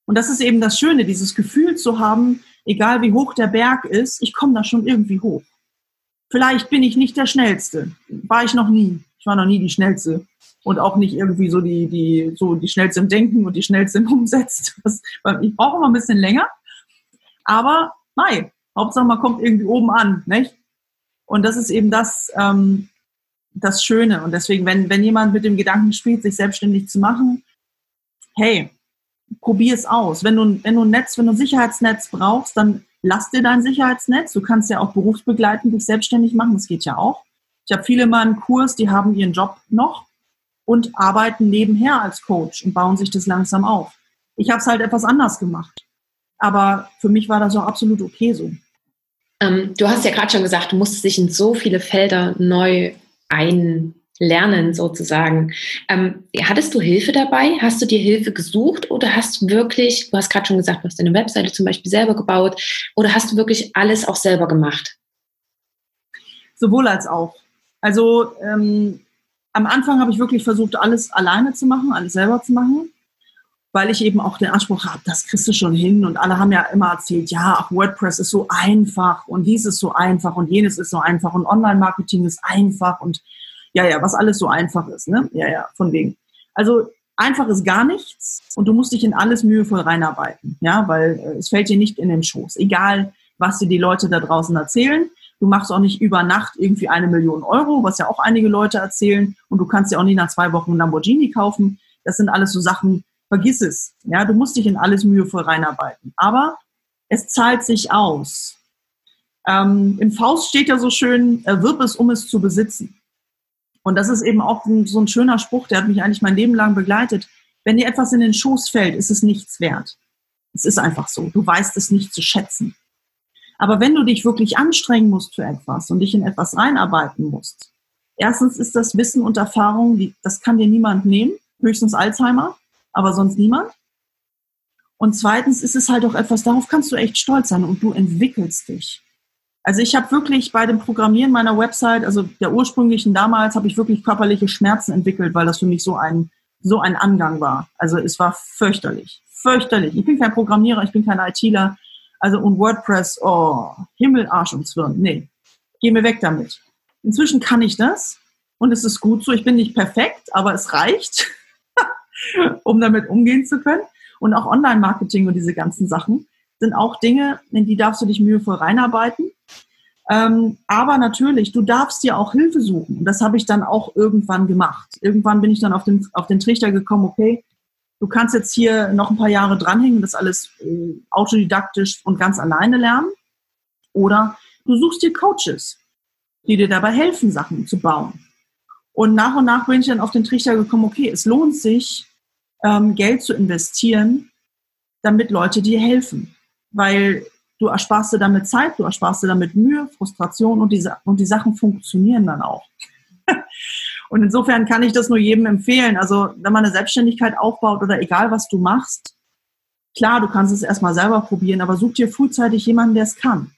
Und das ist eben das Schöne, dieses Gefühl zu haben, egal wie hoch der Berg ist, ich komme da schon irgendwie hoch. Vielleicht bin ich nicht der Schnellste. War ich noch nie. Ich war noch nie die Schnellste und auch nicht irgendwie so die, die, so die schnellste im Denken und die schnellste im Umsetzt. Das, ich brauche immer ein bisschen länger. Aber nein, Hauptsache man kommt irgendwie oben an, nicht? Und das ist eben das, ähm, das Schöne. Und deswegen, wenn, wenn jemand mit dem Gedanken spielt, sich selbstständig zu machen, hey, probier es aus. Wenn du, wenn du ein Netz, wenn du ein Sicherheitsnetz brauchst, dann lass dir dein Sicherheitsnetz. Du kannst ja auch berufsbegleitend dich selbstständig machen, das geht ja auch. Ich habe viele mal einen Kurs, die haben ihren Job noch und arbeiten nebenher als Coach und bauen sich das langsam auf. Ich habe es halt etwas anders gemacht. Aber für mich war das auch absolut okay so. Ähm, du hast ja gerade schon gesagt, du musstest dich in so viele Felder neu einlernen sozusagen. Ähm, hattest du Hilfe dabei? Hast du dir Hilfe gesucht oder hast du wirklich, du hast gerade schon gesagt, du hast deine Webseite zum Beispiel selber gebaut oder hast du wirklich alles auch selber gemacht? Sowohl als auch. Also ähm, am Anfang habe ich wirklich versucht, alles alleine zu machen, alles selber zu machen, weil ich eben auch den Anspruch habe, das kriegst du schon hin. Und alle haben ja immer erzählt, ja, ach, WordPress ist so einfach und dies ist so einfach und jenes ist so einfach und Online-Marketing ist einfach und ja, ja, was alles so einfach ist, ne? Ja, ja, von wegen. Also einfach ist gar nichts und du musst dich in alles mühevoll reinarbeiten, ja, weil äh, es fällt dir nicht in den Schoß. Egal, was dir die Leute da draußen erzählen, Du machst auch nicht über Nacht irgendwie eine Million Euro, was ja auch einige Leute erzählen. Und du kannst ja auch nicht nach zwei Wochen Lamborghini kaufen. Das sind alles so Sachen, vergiss es. Ja, du musst dich in alles mühevoll reinarbeiten. Aber es zahlt sich aus. Ähm, in Faust steht ja so schön, erwirb es, um es zu besitzen. Und das ist eben auch so ein schöner Spruch, der hat mich eigentlich mein Leben lang begleitet. Wenn dir etwas in den Schoß fällt, ist es nichts wert. Es ist einfach so. Du weißt es nicht zu schätzen. Aber wenn du dich wirklich anstrengen musst für etwas und dich in etwas reinarbeiten musst, erstens ist das Wissen und Erfahrung, das kann dir niemand nehmen, höchstens Alzheimer, aber sonst niemand. Und zweitens ist es halt auch etwas, darauf kannst du echt stolz sein und du entwickelst dich. Also ich habe wirklich bei dem Programmieren meiner Website, also der ursprünglichen damals, habe ich wirklich körperliche Schmerzen entwickelt, weil das für mich so ein, so ein Angang war. Also es war fürchterlich, fürchterlich. Ich bin kein Programmierer, ich bin kein ITler. Also und WordPress, oh, Himmel, Arsch und Zwirn. Nee, geh mir weg damit. Inzwischen kann ich das und es ist gut so. Ich bin nicht perfekt, aber es reicht, um damit umgehen zu können. Und auch Online-Marketing und diese ganzen Sachen sind auch Dinge, in die darfst du dich mühevoll reinarbeiten. Ähm, aber natürlich, du darfst dir auch Hilfe suchen. Und das habe ich dann auch irgendwann gemacht. Irgendwann bin ich dann auf den, auf den Trichter gekommen, okay, du kannst jetzt hier noch ein paar Jahre dranhängen, das alles äh, autodidaktisch und ganz alleine lernen. Oder du suchst dir Coaches, die dir dabei helfen, Sachen zu bauen. Und nach und nach bin ich dann auf den Trichter gekommen, okay, es lohnt sich, ähm, Geld zu investieren, damit Leute dir helfen. Weil du ersparst dir damit Zeit, du ersparst dir damit Mühe, Frustration und die, und die Sachen funktionieren dann auch. und insofern kann ich das nur jedem empfehlen. Also wenn man eine Selbstständigkeit aufbaut oder egal was du machst, klar, du kannst es erstmal selber probieren, aber such dir frühzeitig jemanden, der es kann.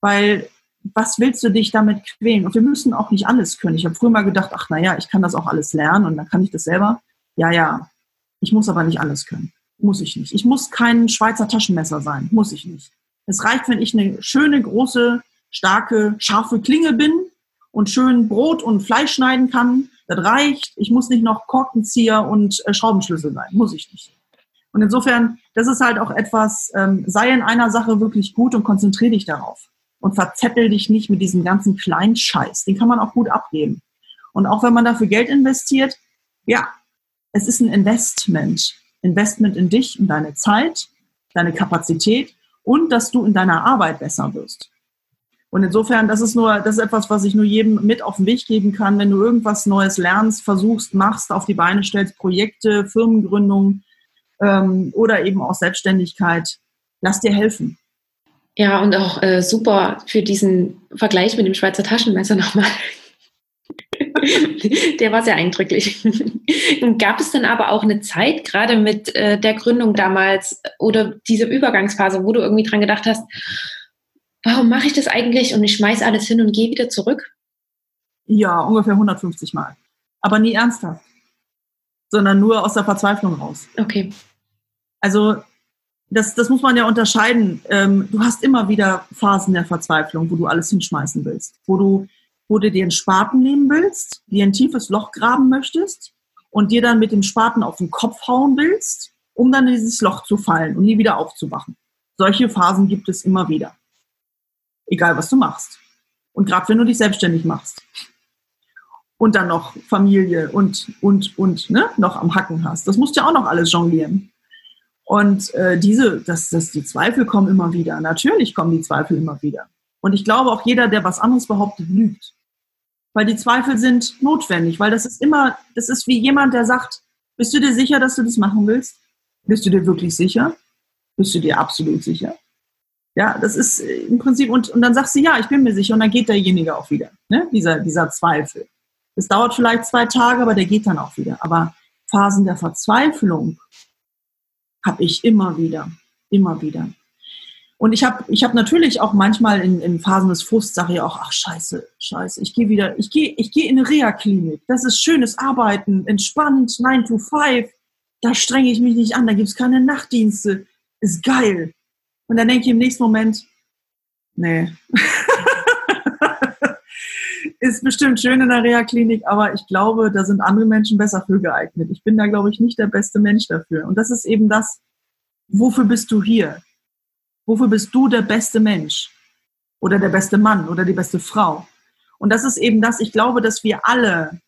Weil was willst du dich damit quälen? Und wir müssen auch nicht alles können. Ich habe früher mal gedacht, ach naja, ich kann das auch alles lernen und dann kann ich das selber. Ja, ja, ich muss aber nicht alles können. Muss ich nicht. Ich muss kein Schweizer Taschenmesser sein. Muss ich nicht. Es reicht, wenn ich eine schöne, große, starke, scharfe Klinge bin und schön Brot und Fleisch schneiden kann. Das reicht. Ich muss nicht noch Korkenzieher und äh, Schraubenschlüssel sein. Muss ich nicht. Und insofern, das ist halt auch etwas, ähm, sei in einer Sache wirklich gut und konzentriere dich darauf. Und verzettel dich nicht mit diesem ganzen kleinen Scheiß. Den kann man auch gut abgeben. Und auch wenn man dafür Geld investiert, ja, es ist ein Investment. Investment in dich, in deine Zeit, deine Kapazität und dass du in deiner Arbeit besser wirst. Und insofern, das ist nur, das ist etwas, was ich nur jedem mit auf den Weg geben kann. Wenn du irgendwas Neues lernst, versuchst, machst, auf die Beine stellst, Projekte, Firmengründung ähm, oder eben auch Selbstständigkeit, lass dir helfen. Ja, und auch äh, super für diesen Vergleich mit dem Schweizer Taschenmesser nochmal. der war sehr eindrücklich. Gab es dann aber auch eine Zeit, gerade mit äh, der Gründung damals oder dieser Übergangsphase, wo du irgendwie dran gedacht hast, warum mache ich das eigentlich und ich schmeiße alles hin und gehe wieder zurück? Ja, ungefähr 150 Mal. Aber nie ernsthaft, sondern nur aus der Verzweiflung raus. Okay. Also das, das muss man ja unterscheiden. Ähm, du hast immer wieder Phasen der Verzweiflung, wo du alles hinschmeißen willst, wo du wo du dir einen Spaten nehmen willst, dir ein tiefes Loch graben möchtest und dir dann mit dem Spaten auf den Kopf hauen willst, um dann in dieses Loch zu fallen und nie wieder aufzuwachen. Solche Phasen gibt es immer wieder. Egal, was du machst. Und gerade wenn du dich selbstständig machst. Und dann noch Familie und, und, und, ne, noch am Hacken hast. Das musst du ja auch noch alles jonglieren. Und äh, diese, dass, dass die Zweifel kommen immer wieder. Natürlich kommen die Zweifel immer wieder. Und ich glaube auch jeder, der was anderes behauptet, lügt. Weil die Zweifel sind notwendig, weil das ist immer, das ist wie jemand, der sagt, bist du dir sicher, dass du das machen willst? Bist du dir wirklich sicher? Bist du dir absolut sicher? Ja, das ist im Prinzip, und, und dann sagst du, ja, ich bin mir sicher, und dann geht derjenige auch wieder, ne? dieser, dieser Zweifel. Es dauert vielleicht zwei Tage, aber der geht dann auch wieder. Aber Phasen der Verzweiflung habe ich immer wieder, immer wieder. Und ich habe ich hab natürlich auch manchmal in, in Phasen des Frusts sage ich auch, ach scheiße, scheiße, ich gehe wieder, ich gehe ich geh in eine Reha-Klinik. Das ist schönes Arbeiten, entspannt, 9 to 5. Da strenge ich mich nicht an, da gibt es keine Nachtdienste. Ist geil. Und dann denke ich im nächsten Moment, nee. ist bestimmt schön in der Reha-Klinik, aber ich glaube, da sind andere Menschen besser für geeignet. Ich bin da, glaube ich, nicht der beste Mensch dafür. Und das ist eben das, wofür bist du hier? Wofür bist du der beste Mensch? Oder der beste Mann oder die beste Frau? Und das ist eben das, ich glaube, dass wir alle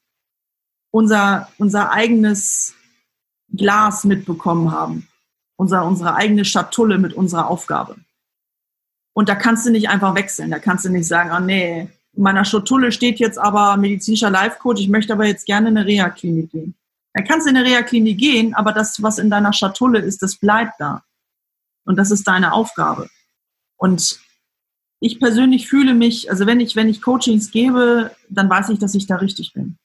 unser, unser eigenes Glas mitbekommen haben. Unser, unsere eigene Schatulle mit unserer Aufgabe. Und da kannst du nicht einfach wechseln. Da kannst du nicht sagen, oh nee, in meiner Schatulle steht jetzt aber medizinischer Life-Coach, ich möchte aber jetzt gerne in eine Reha-Klinik gehen. Dann kannst du in eine Reha-Klinik gehen, aber das, was in deiner Schatulle ist, das bleibt da. Und das ist deine Aufgabe. Und ich persönlich fühle mich, also wenn ich, wenn ich Coachings gebe, dann weiß ich, dass ich da richtig bin.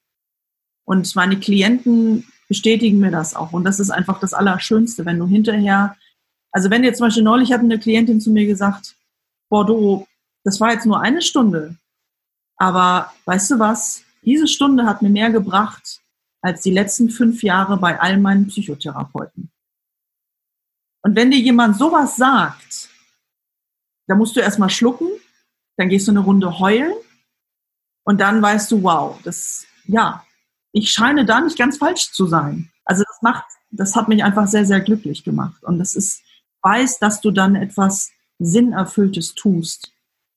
Und meine Klienten bestätigen mir das auch. Und das ist einfach das Allerschönste, wenn du hinterher, also wenn jetzt zum Beispiel neulich hat eine Klientin zu mir gesagt, Bordeaux, das war jetzt nur eine Stunde. Aber weißt du was? Diese Stunde hat mir mehr gebracht als die letzten fünf Jahre bei all meinen Psychotherapeuten. Und wenn dir jemand sowas sagt, da musst du erstmal schlucken, dann gehst du eine Runde heulen und dann weißt du, wow, das, ja, ich scheine da nicht ganz falsch zu sein. Also das macht, das hat mich einfach sehr, sehr glücklich gemacht. Und das ist, weiß, dass du dann etwas Sinnerfülltes tust.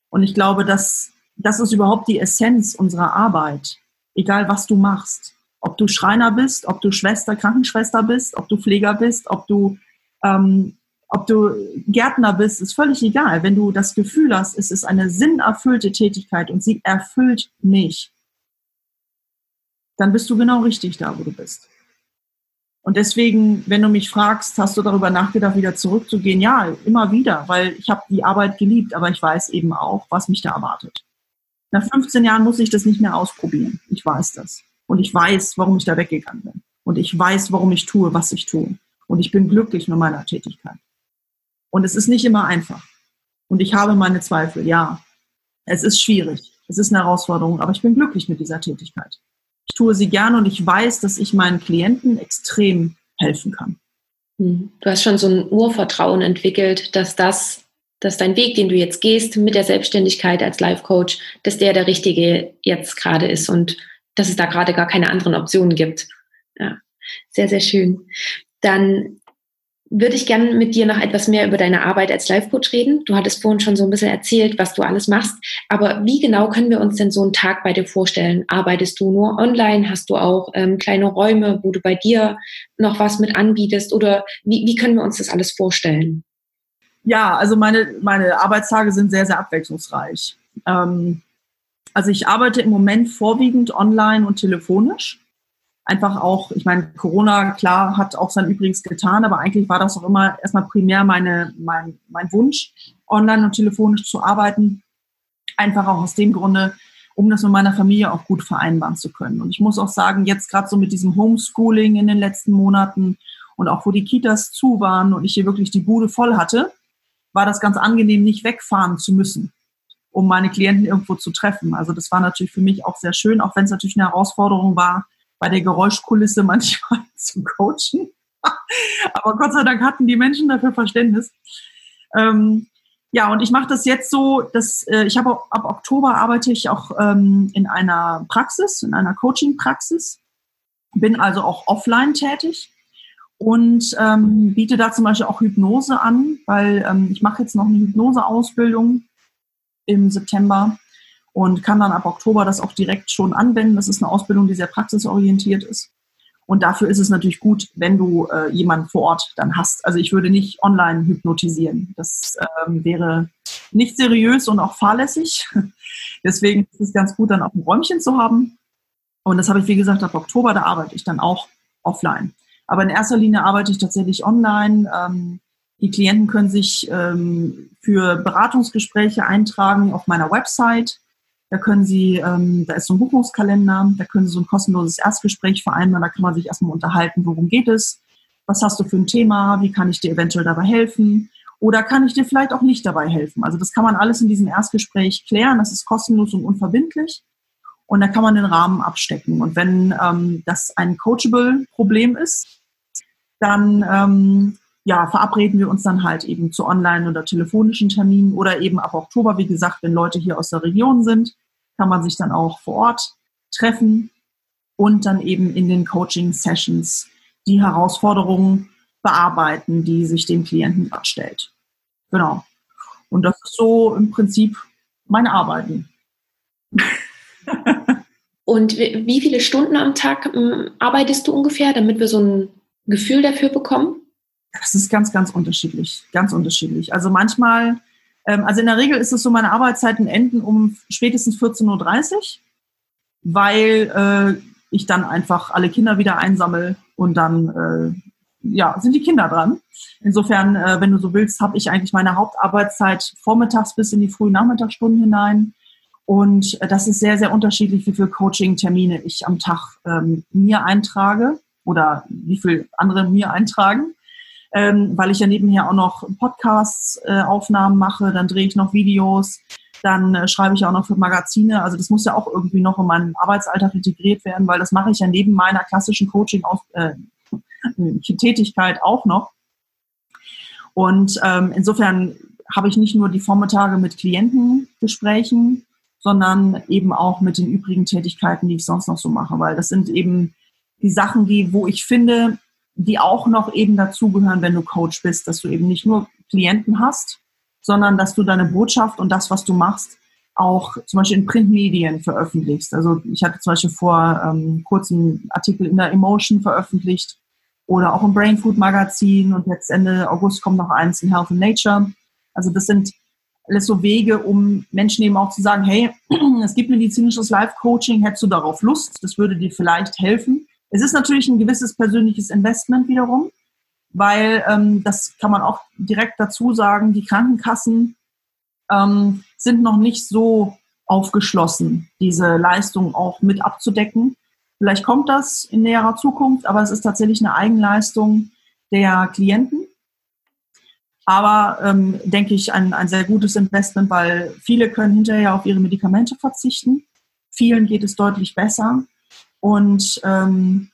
Und ich glaube, dass das ist überhaupt die Essenz unserer Arbeit. Egal was du machst. Ob du Schreiner bist, ob du Schwester, Krankenschwester bist, ob du Pfleger bist, ob du, ähm, ob du Gärtner bist, ist völlig egal. Wenn du das Gefühl hast, es ist eine sinnerfüllte Tätigkeit und sie erfüllt mich, dann bist du genau richtig da, wo du bist. Und deswegen, wenn du mich fragst, hast du darüber nachgedacht, wieder zurückzugehen? Ja, immer wieder, weil ich habe die Arbeit geliebt, aber ich weiß eben auch, was mich da erwartet. Nach 15 Jahren muss ich das nicht mehr ausprobieren. Ich weiß das. Und ich weiß, warum ich da weggegangen bin. Und ich weiß, warum ich tue, was ich tue. Und ich bin glücklich mit meiner Tätigkeit. Und es ist nicht immer einfach. Und ich habe meine Zweifel, ja. Es ist schwierig. Es ist eine Herausforderung, aber ich bin glücklich mit dieser Tätigkeit. Ich tue sie gerne und ich weiß, dass ich meinen Klienten extrem helfen kann. Hm. Du hast schon so ein Urvertrauen entwickelt, dass das, dass dein Weg, den du jetzt gehst mit der Selbstständigkeit als Life Coach, dass der der richtige jetzt gerade ist und dass es da gerade gar keine anderen Optionen gibt. Ja, sehr, sehr schön. Dann würde ich gerne mit dir noch etwas mehr über deine Arbeit als Life Coach reden. Du hattest vorhin schon so ein bisschen erzählt, was du alles machst. Aber wie genau können wir uns denn so einen Tag bei dir vorstellen? Arbeitest du nur online? Hast du auch ähm, kleine Räume, wo du bei dir noch was mit anbietest? Oder wie, wie können wir uns das alles vorstellen? Ja, also meine, meine Arbeitstage sind sehr, sehr abwechslungsreich. Ähm, also ich arbeite im Moment vorwiegend online und telefonisch einfach auch, ich meine, Corona, klar, hat auch sein Übriges getan, aber eigentlich war das auch immer erstmal primär meine, mein, mein Wunsch, online und telefonisch zu arbeiten. Einfach auch aus dem Grunde, um das mit meiner Familie auch gut vereinbaren zu können. Und ich muss auch sagen, jetzt gerade so mit diesem Homeschooling in den letzten Monaten und auch wo die Kitas zu waren und ich hier wirklich die Bude voll hatte, war das ganz angenehm, nicht wegfahren zu müssen, um meine Klienten irgendwo zu treffen. Also das war natürlich für mich auch sehr schön, auch wenn es natürlich eine Herausforderung war, bei der Geräuschkulisse manchmal zu coachen. Aber Gott sei Dank hatten die Menschen dafür Verständnis. Ähm, ja, und ich mache das jetzt so, dass äh, ich habe ab Oktober arbeite ich auch ähm, in einer Praxis, in einer Coaching-Praxis, bin also auch offline tätig und ähm, biete da zum Beispiel auch Hypnose an, weil ähm, ich mache jetzt noch eine Hypnose-Ausbildung im September und kann dann ab Oktober das auch direkt schon anwenden. Das ist eine Ausbildung, die sehr praxisorientiert ist. Und dafür ist es natürlich gut, wenn du äh, jemanden vor Ort dann hast. Also ich würde nicht online hypnotisieren. Das ähm, wäre nicht seriös und auch fahrlässig. Deswegen ist es ganz gut, dann auch ein Räumchen zu haben. Und das habe ich, wie gesagt, ab Oktober, da arbeite ich dann auch offline. Aber in erster Linie arbeite ich tatsächlich online. Ähm, die Klienten können sich ähm, für Beratungsgespräche eintragen auf meiner Website. Da können Sie, ähm, da ist so ein Buchungskalender, da können Sie so ein kostenloses Erstgespräch vereinbaren, da kann man sich erstmal unterhalten, worum geht es, was hast du für ein Thema, wie kann ich dir eventuell dabei helfen oder kann ich dir vielleicht auch nicht dabei helfen. Also das kann man alles in diesem Erstgespräch klären, das ist kostenlos und unverbindlich und da kann man den Rahmen abstecken. Und wenn ähm, das ein coachable Problem ist, dann ähm, ja, verabreden wir uns dann halt eben zu online- oder telefonischen Terminen oder eben ab Oktober, wie gesagt, wenn Leute hier aus der Region sind, kann man sich dann auch vor Ort treffen und dann eben in den Coaching-Sessions die Herausforderungen bearbeiten, die sich dem Klienten stellt. Genau. Und das ist so im Prinzip mein Arbeiten. Und wie viele Stunden am Tag ähm, arbeitest du ungefähr, damit wir so ein Gefühl dafür bekommen? Das ist ganz, ganz unterschiedlich. Ganz unterschiedlich. Also manchmal also in der Regel ist es so, meine Arbeitszeiten enden um spätestens 14.30 Uhr, weil äh, ich dann einfach alle Kinder wieder einsammel und dann äh, ja, sind die Kinder dran. Insofern, äh, wenn du so willst, habe ich eigentlich meine Hauptarbeitszeit vormittags bis in die frühen Nachmittagsstunden hinein. Und äh, das ist sehr, sehr unterschiedlich, wie viele Coaching-Termine ich am Tag ähm, mir eintrage oder wie viel andere mir eintragen. Ähm, weil ich ja nebenher auch noch Podcasts-Aufnahmen äh, mache, dann drehe ich noch Videos, dann äh, schreibe ich auch noch für Magazine. Also das muss ja auch irgendwie noch in meinen Arbeitsalltag integriert werden, weil das mache ich ja neben meiner klassischen Coaching auf, äh, Tätigkeit auch noch. Und ähm, insofern habe ich nicht nur die Vormittage mit Klientengesprächen, sondern eben auch mit den übrigen Tätigkeiten, die ich sonst noch so mache, weil das sind eben die Sachen, die, wo ich finde, die auch noch eben dazugehören, wenn du Coach bist, dass du eben nicht nur Klienten hast, sondern dass du deine Botschaft und das, was du machst, auch zum Beispiel in Printmedien veröffentlichst. Also ich hatte zum Beispiel vor ähm, kurzem Artikel in der Emotion veröffentlicht oder auch im Brain Food Magazin und jetzt Ende August kommt noch eins in Health and Nature. Also das sind alles so Wege, um Menschen eben auch zu sagen, hey, es gibt medizinisches Life-Coaching, hättest du darauf Lust? Das würde dir vielleicht helfen. Es ist natürlich ein gewisses persönliches Investment wiederum, weil ähm, das kann man auch direkt dazu sagen, die Krankenkassen ähm, sind noch nicht so aufgeschlossen, diese Leistung auch mit abzudecken. Vielleicht kommt das in näherer Zukunft, aber es ist tatsächlich eine Eigenleistung der Klienten. Aber ähm, denke ich, ein, ein sehr gutes Investment, weil viele können hinterher auf ihre Medikamente verzichten. Vielen geht es deutlich besser. Und ähm,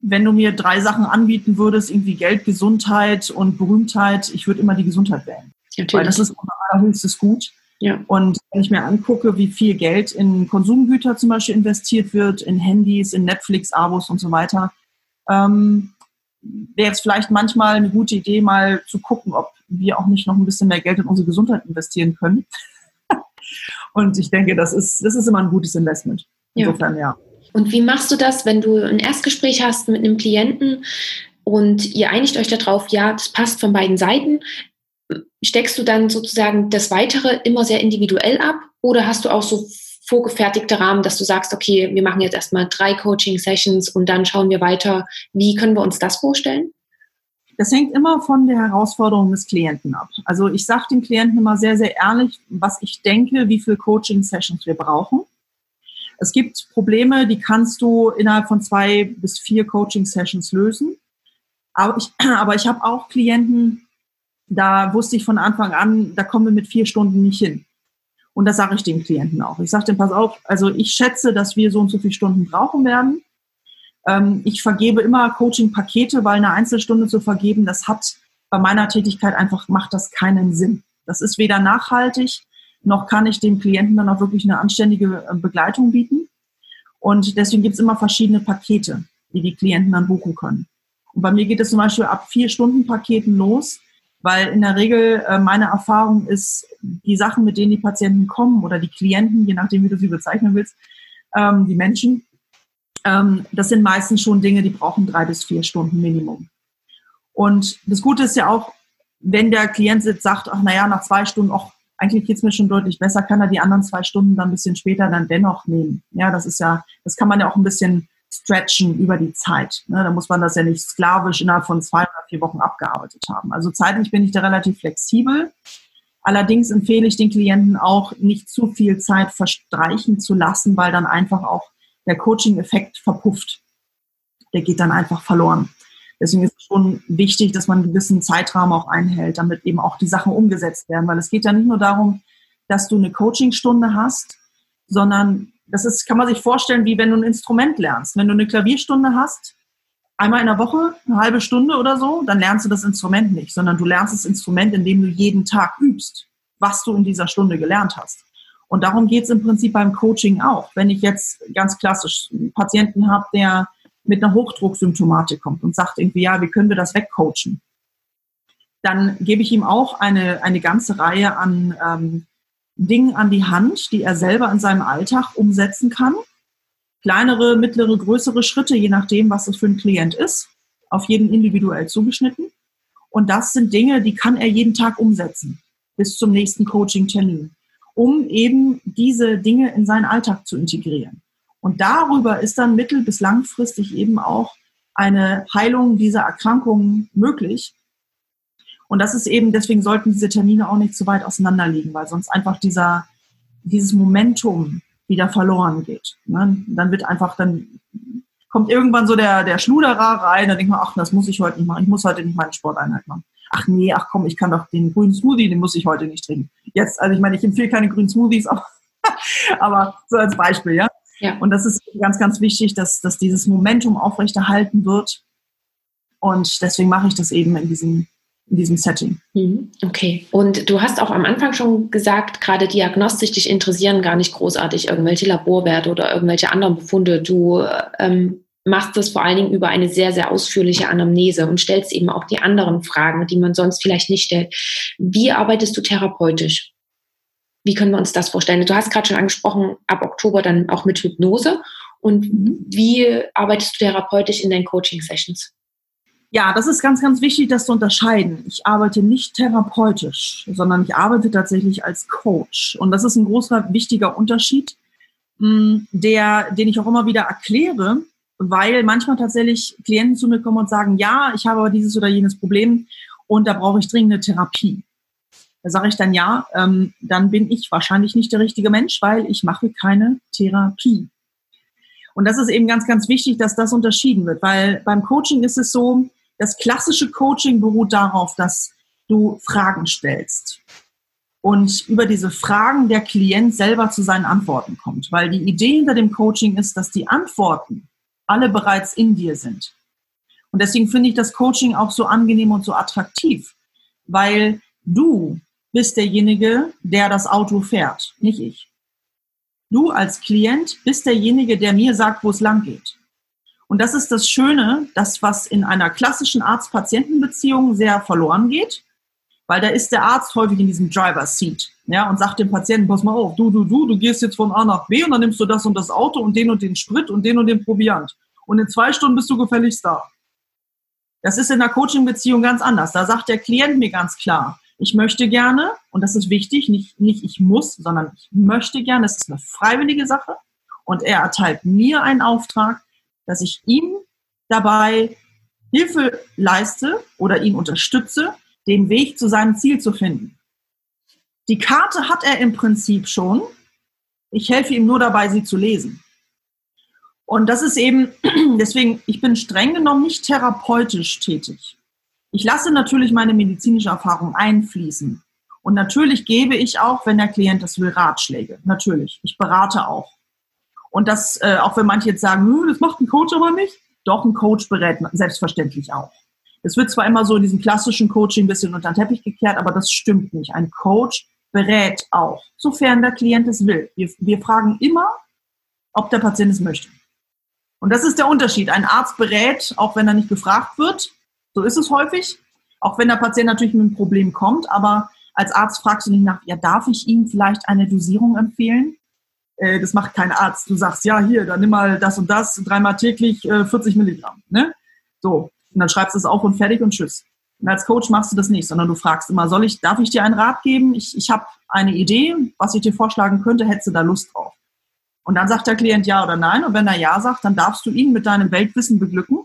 wenn du mir drei Sachen anbieten würdest, irgendwie Geld, Gesundheit und Berühmtheit, ich würde immer die Gesundheit wählen. Natürlich. Weil das ist unser allerhöchstes Gut. Ja. Und wenn ich mir angucke, wie viel Geld in Konsumgüter zum Beispiel investiert wird, in Handys, in Netflix-Abos und so weiter, ähm, wäre es vielleicht manchmal eine gute Idee, mal zu gucken, ob wir auch nicht noch ein bisschen mehr Geld in unsere Gesundheit investieren können. und ich denke, das ist, das ist immer ein gutes Investment. Insofern, ja. ja. Und wie machst du das, wenn du ein Erstgespräch hast mit einem Klienten und ihr einigt euch darauf, ja, das passt von beiden Seiten? steckst du dann sozusagen das Weitere immer sehr individuell ab oder hast du auch so vorgefertigte Rahmen, dass du sagst, okay, wir machen jetzt erstmal drei Coaching-Sessions und dann schauen wir weiter. Wie können wir uns das vorstellen? Das hängt immer von der Herausforderung des Klienten ab. Also ich sage den Klienten immer sehr, sehr ehrlich, was ich denke, wie viele Coaching-Sessions wir brauchen. Es gibt Probleme, die kannst du innerhalb von zwei bis vier Coaching-Sessions lösen. Aber ich, aber ich habe auch Klienten, da wusste ich von Anfang an, da kommen wir mit vier Stunden nicht hin. Und das sage ich den Klienten auch. Ich sage dem, pass auf, also ich schätze, dass wir so und so viele Stunden brauchen werden. Ähm, ich vergebe immer Coaching-Pakete, weil eine Einzelstunde zu vergeben, das hat bei meiner Tätigkeit einfach, macht das keinen Sinn. Das ist weder nachhaltig, noch kann ich dem Klienten dann auch wirklich eine anständige äh, Begleitung bieten. Und deswegen gibt es immer verschiedene Pakete, die die Klienten dann buchen können. Und bei mir geht es zum Beispiel ab vier Stunden Paketen los weil in der Regel äh, meine Erfahrung ist, die Sachen, mit denen die Patienten kommen oder die Klienten, je nachdem, wie du sie bezeichnen willst, ähm, die Menschen, ähm, das sind meistens schon Dinge, die brauchen drei bis vier Stunden Minimum. Und das Gute ist ja auch, wenn der Klient sagt, ach naja, nach zwei Stunden, auch eigentlich geht's mir schon deutlich besser, kann er die anderen zwei Stunden dann ein bisschen später dann dennoch nehmen. Ja, das ist ja, das kann man ja auch ein bisschen stretchen über die Zeit. Ne? Da muss man das ja nicht sklavisch innerhalb von zwei oder vier Wochen abgearbeitet haben. Also zeitlich bin ich da relativ flexibel. Allerdings empfehle ich den Klienten auch, nicht zu viel Zeit verstreichen zu lassen, weil dann einfach auch der Coaching-Effekt verpufft. Der geht dann einfach verloren. Deswegen ist es schon wichtig, dass man einen gewissen Zeitrahmen auch einhält, damit eben auch die Sachen umgesetzt werden. Weil es geht ja nicht nur darum, dass du eine Coachingstunde hast, sondern das ist, kann man sich vorstellen, wie wenn du ein Instrument lernst. Wenn du eine Klavierstunde hast, einmal in der Woche, eine halbe Stunde oder so, dann lernst du das Instrument nicht, sondern du lernst das Instrument, indem du jeden Tag übst, was du in dieser Stunde gelernt hast. Und darum geht es im Prinzip beim Coaching auch. Wenn ich jetzt ganz klassisch einen Patienten habe, der mit einer Hochdrucksymptomatik kommt und sagt irgendwie, ja, wie können wir das wegcoachen? Dann gebe ich ihm auch eine, eine ganze Reihe an ähm, Dingen an die Hand, die er selber in seinem Alltag umsetzen kann. Kleinere, mittlere, größere Schritte, je nachdem, was das für ein Klient ist, auf jeden individuell zugeschnitten. Und das sind Dinge, die kann er jeden Tag umsetzen. bis zum nächsten Coaching-Termin, um eben diese Dinge in seinen Alltag zu integrieren. Und darüber ist dann mittel- bis langfristig eben auch eine Heilung dieser Erkrankungen möglich. Und das ist eben, deswegen sollten diese Termine auch nicht zu weit auseinander liegen, weil sonst einfach dieser, dieses Momentum wieder verloren geht. Ne? Dann wird einfach, dann kommt irgendwann so der, der Schluderer rein, dann denkt man, ach, das muss ich heute nicht machen, ich muss heute nicht meine Sporteinheit machen. Ach nee, ach komm, ich kann doch den grünen Smoothie, den muss ich heute nicht trinken. Jetzt, also ich meine, ich empfehle keine grünen Smoothies, aber, aber so als Beispiel, ja. Ja. Und das ist ganz, ganz wichtig, dass, dass dieses Momentum aufrechterhalten wird. Und deswegen mache ich das eben in diesem in diesem Setting. Mhm. Okay. Und du hast auch am Anfang schon gesagt, gerade diagnostisch dich interessieren gar nicht großartig irgendwelche Laborwerte oder irgendwelche anderen Befunde. Du ähm, machst das vor allen Dingen über eine sehr, sehr ausführliche Anamnese und stellst eben auch die anderen Fragen, die man sonst vielleicht nicht stellt. Wie arbeitest du therapeutisch? Wie können wir uns das vorstellen? Du hast gerade schon angesprochen, ab Oktober dann auch mit Hypnose. Und mhm. wie arbeitest du therapeutisch in deinen Coaching-Sessions? Ja, das ist ganz, ganz wichtig, das zu unterscheiden. Ich arbeite nicht therapeutisch, sondern ich arbeite tatsächlich als Coach. Und das ist ein großer, wichtiger Unterschied, mm, der, den ich auch immer wieder erkläre, weil manchmal tatsächlich Klienten zu mir kommen und sagen, ja, ich habe aber dieses oder jenes Problem und da brauche ich dringende Therapie. Da sage ich dann ja, ähm, dann bin ich wahrscheinlich nicht der richtige Mensch, weil ich mache keine Therapie. Und das ist eben ganz, ganz wichtig, dass das unterschieden wird, weil beim Coaching ist es so, das klassische Coaching beruht darauf, dass du Fragen stellst und über diese Fragen der Klient selber zu seinen Antworten kommt. Weil die Idee hinter dem Coaching ist, dass die Antworten alle bereits in dir sind. Und deswegen finde ich das Coaching auch so angenehm und so attraktiv, weil du bist derjenige, der das Auto fährt, nicht ich. Du als Klient bist derjenige, der mir sagt, wo es lang geht. Und das ist das Schöne, das, was in einer klassischen Arzt-Patienten-Beziehung sehr verloren geht, weil da ist der Arzt häufig in diesem Driver-Seat ja, und sagt dem Patienten, pass mal auf, du, du, du, du gehst jetzt von A nach B und dann nimmst du das und das Auto und den und den Sprit und den und den Proviant. Und in zwei Stunden bist du gefälligst da. Das ist in der Coaching-Beziehung ganz anders. Da sagt der Klient mir ganz klar, ich möchte gerne, und das ist wichtig, nicht, nicht ich muss, sondern ich möchte gerne, das ist eine freiwillige Sache. Und er erteilt mir einen Auftrag, dass ich ihm dabei Hilfe leiste oder ihn unterstütze, den Weg zu seinem Ziel zu finden. Die Karte hat er im Prinzip schon. Ich helfe ihm nur dabei, sie zu lesen. Und das ist eben, deswegen, ich bin streng genommen nicht therapeutisch tätig. Ich lasse natürlich meine medizinische Erfahrung einfließen. Und natürlich gebe ich auch, wenn der Klient das will, Ratschläge. Natürlich. Ich berate auch. Und das, äh, auch wenn manche jetzt sagen, hm, das macht ein Coach aber nicht, doch ein Coach berät selbstverständlich auch. Es wird zwar immer so in diesem klassischen Coaching ein bisschen unter den Teppich gekehrt, aber das stimmt nicht. Ein Coach berät auch, sofern der Klient es will. Wir, wir fragen immer, ob der Patient es möchte. Und das ist der Unterschied. Ein Arzt berät, auch wenn er nicht gefragt wird. So ist es häufig. Auch wenn der Patient natürlich mit einem Problem kommt. Aber als Arzt fragst du nicht nach, ja, darf ich ihm vielleicht eine Dosierung empfehlen? äh, das macht kein Arzt. Du sagst, ja, hier, dann nimm mal das und das, dreimal täglich äh, 40 Milligramm. Ne? So, und dann schreibst du es auf und fertig und tschüss. Und als Coach machst du das nicht, sondern du fragst immer, soll ich, darf ich dir einen Rat geben? Ich, ich habe eine Idee, was ich dir vorschlagen könnte, hättest du da Lust drauf? Und dann sagt der Klient ja oder nein. Und wenn er ja sagt, dann darfst du ihn mit deinem Weltwissen beglücken.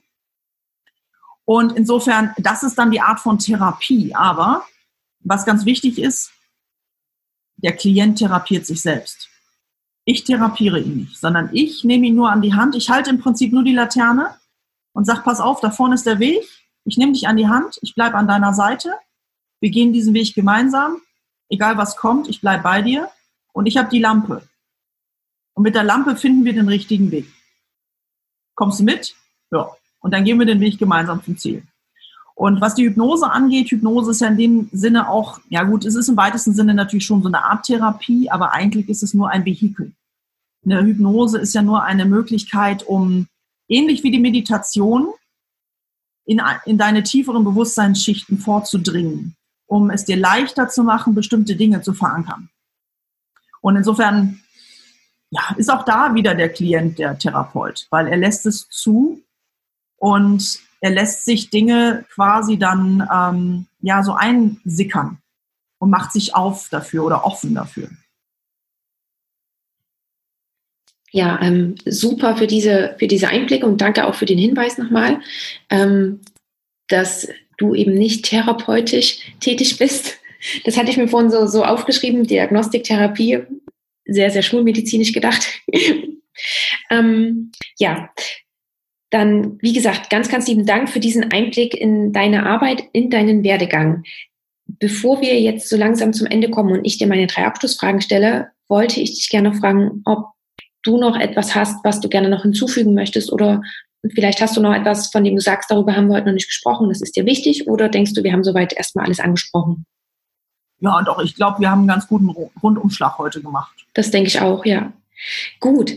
Und insofern, das ist dann die Art von Therapie. Aber was ganz wichtig ist, der Klient therapiert sich selbst. Ich therapiere ihn nicht, sondern ich nehme ihn nur an die Hand. Ich halte im Prinzip nur die Laterne und sage, pass auf, da vorne ist der Weg. Ich nehme dich an die Hand, ich bleibe an deiner Seite. Wir gehen diesen Weg gemeinsam. Egal was kommt, ich bleibe bei dir. Und ich habe die Lampe. Und mit der Lampe finden wir den richtigen Weg. Kommst du mit? Ja. Und dann gehen wir den Weg gemeinsam zum Ziel. Und was die Hypnose angeht, Hypnose ist ja in dem Sinne auch, ja gut, es ist im weitesten Sinne natürlich schon so eine Art Therapie, aber eigentlich ist es nur ein Vehikel. Eine Hypnose ist ja nur eine Möglichkeit, um ähnlich wie die Meditation in, in deine tieferen Bewusstseinsschichten vorzudringen, um es dir leichter zu machen, bestimmte Dinge zu verankern. Und insofern ja, ist auch da wieder der Klient der Therapeut, weil er lässt es zu und er lässt sich Dinge quasi dann ähm, ja so einsickern. und macht sich auf dafür oder offen dafür. Ja, ähm, super für diese, für diese Einblicke und danke auch für den Hinweis nochmal, ähm, dass du eben nicht therapeutisch tätig bist. Das hatte ich mir vorhin so, so aufgeschrieben, Diagnostik, Therapie, sehr, sehr schulmedizinisch gedacht. ähm, ja, dann, wie gesagt, ganz, ganz lieben Dank für diesen Einblick in deine Arbeit, in deinen Werdegang. Bevor wir jetzt so langsam zum Ende kommen und ich dir meine drei Abschlussfragen stelle, wollte ich dich gerne fragen, ob du noch etwas hast, was du gerne noch hinzufügen möchtest oder vielleicht hast du noch etwas, von dem du sagst, darüber haben wir heute noch nicht gesprochen, das ist dir wichtig oder denkst du, wir haben soweit erstmal alles angesprochen? Ja, doch, ich glaube, wir haben einen ganz guten Rundumschlag heute gemacht. Das denke ich auch, ja. Gut,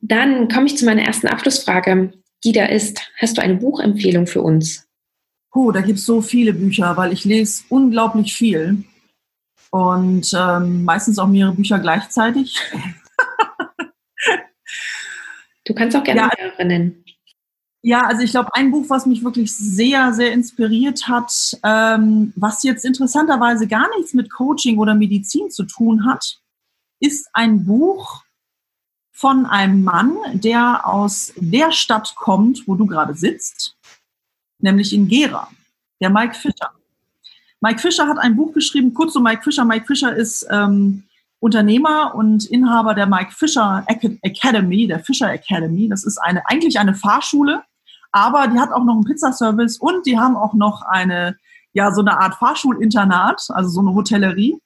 dann komme ich zu meiner ersten Abschlussfrage, die da ist, hast du eine Buchempfehlung für uns? Oh, da gibt es so viele Bücher, weil ich lese unglaublich viel und ähm, meistens auch mehrere Bücher gleichzeitig. Du kannst auch gerne ja, mehrere nennen. Ja, also ich glaube, ein Buch, was mich wirklich sehr, sehr inspiriert hat, ähm, was jetzt interessanterweise gar nichts mit Coaching oder Medizin zu tun hat, ist ein Buch von einem Mann, der aus der Stadt kommt, wo du gerade sitzt, nämlich in Gera, der Mike Fischer. Mike Fischer hat ein Buch geschrieben, kurz zu Mike Fischer. Mike Fischer ist ähm, Unternehmer und Inhaber der Mike Fisher Academy, der Fisher Academy. Das ist eine, eigentlich eine Fahrschule, aber die hat auch noch einen Pizzaservice und die haben auch noch eine, ja, so eine Art Fahrschulinternat, also so eine Hotellerie.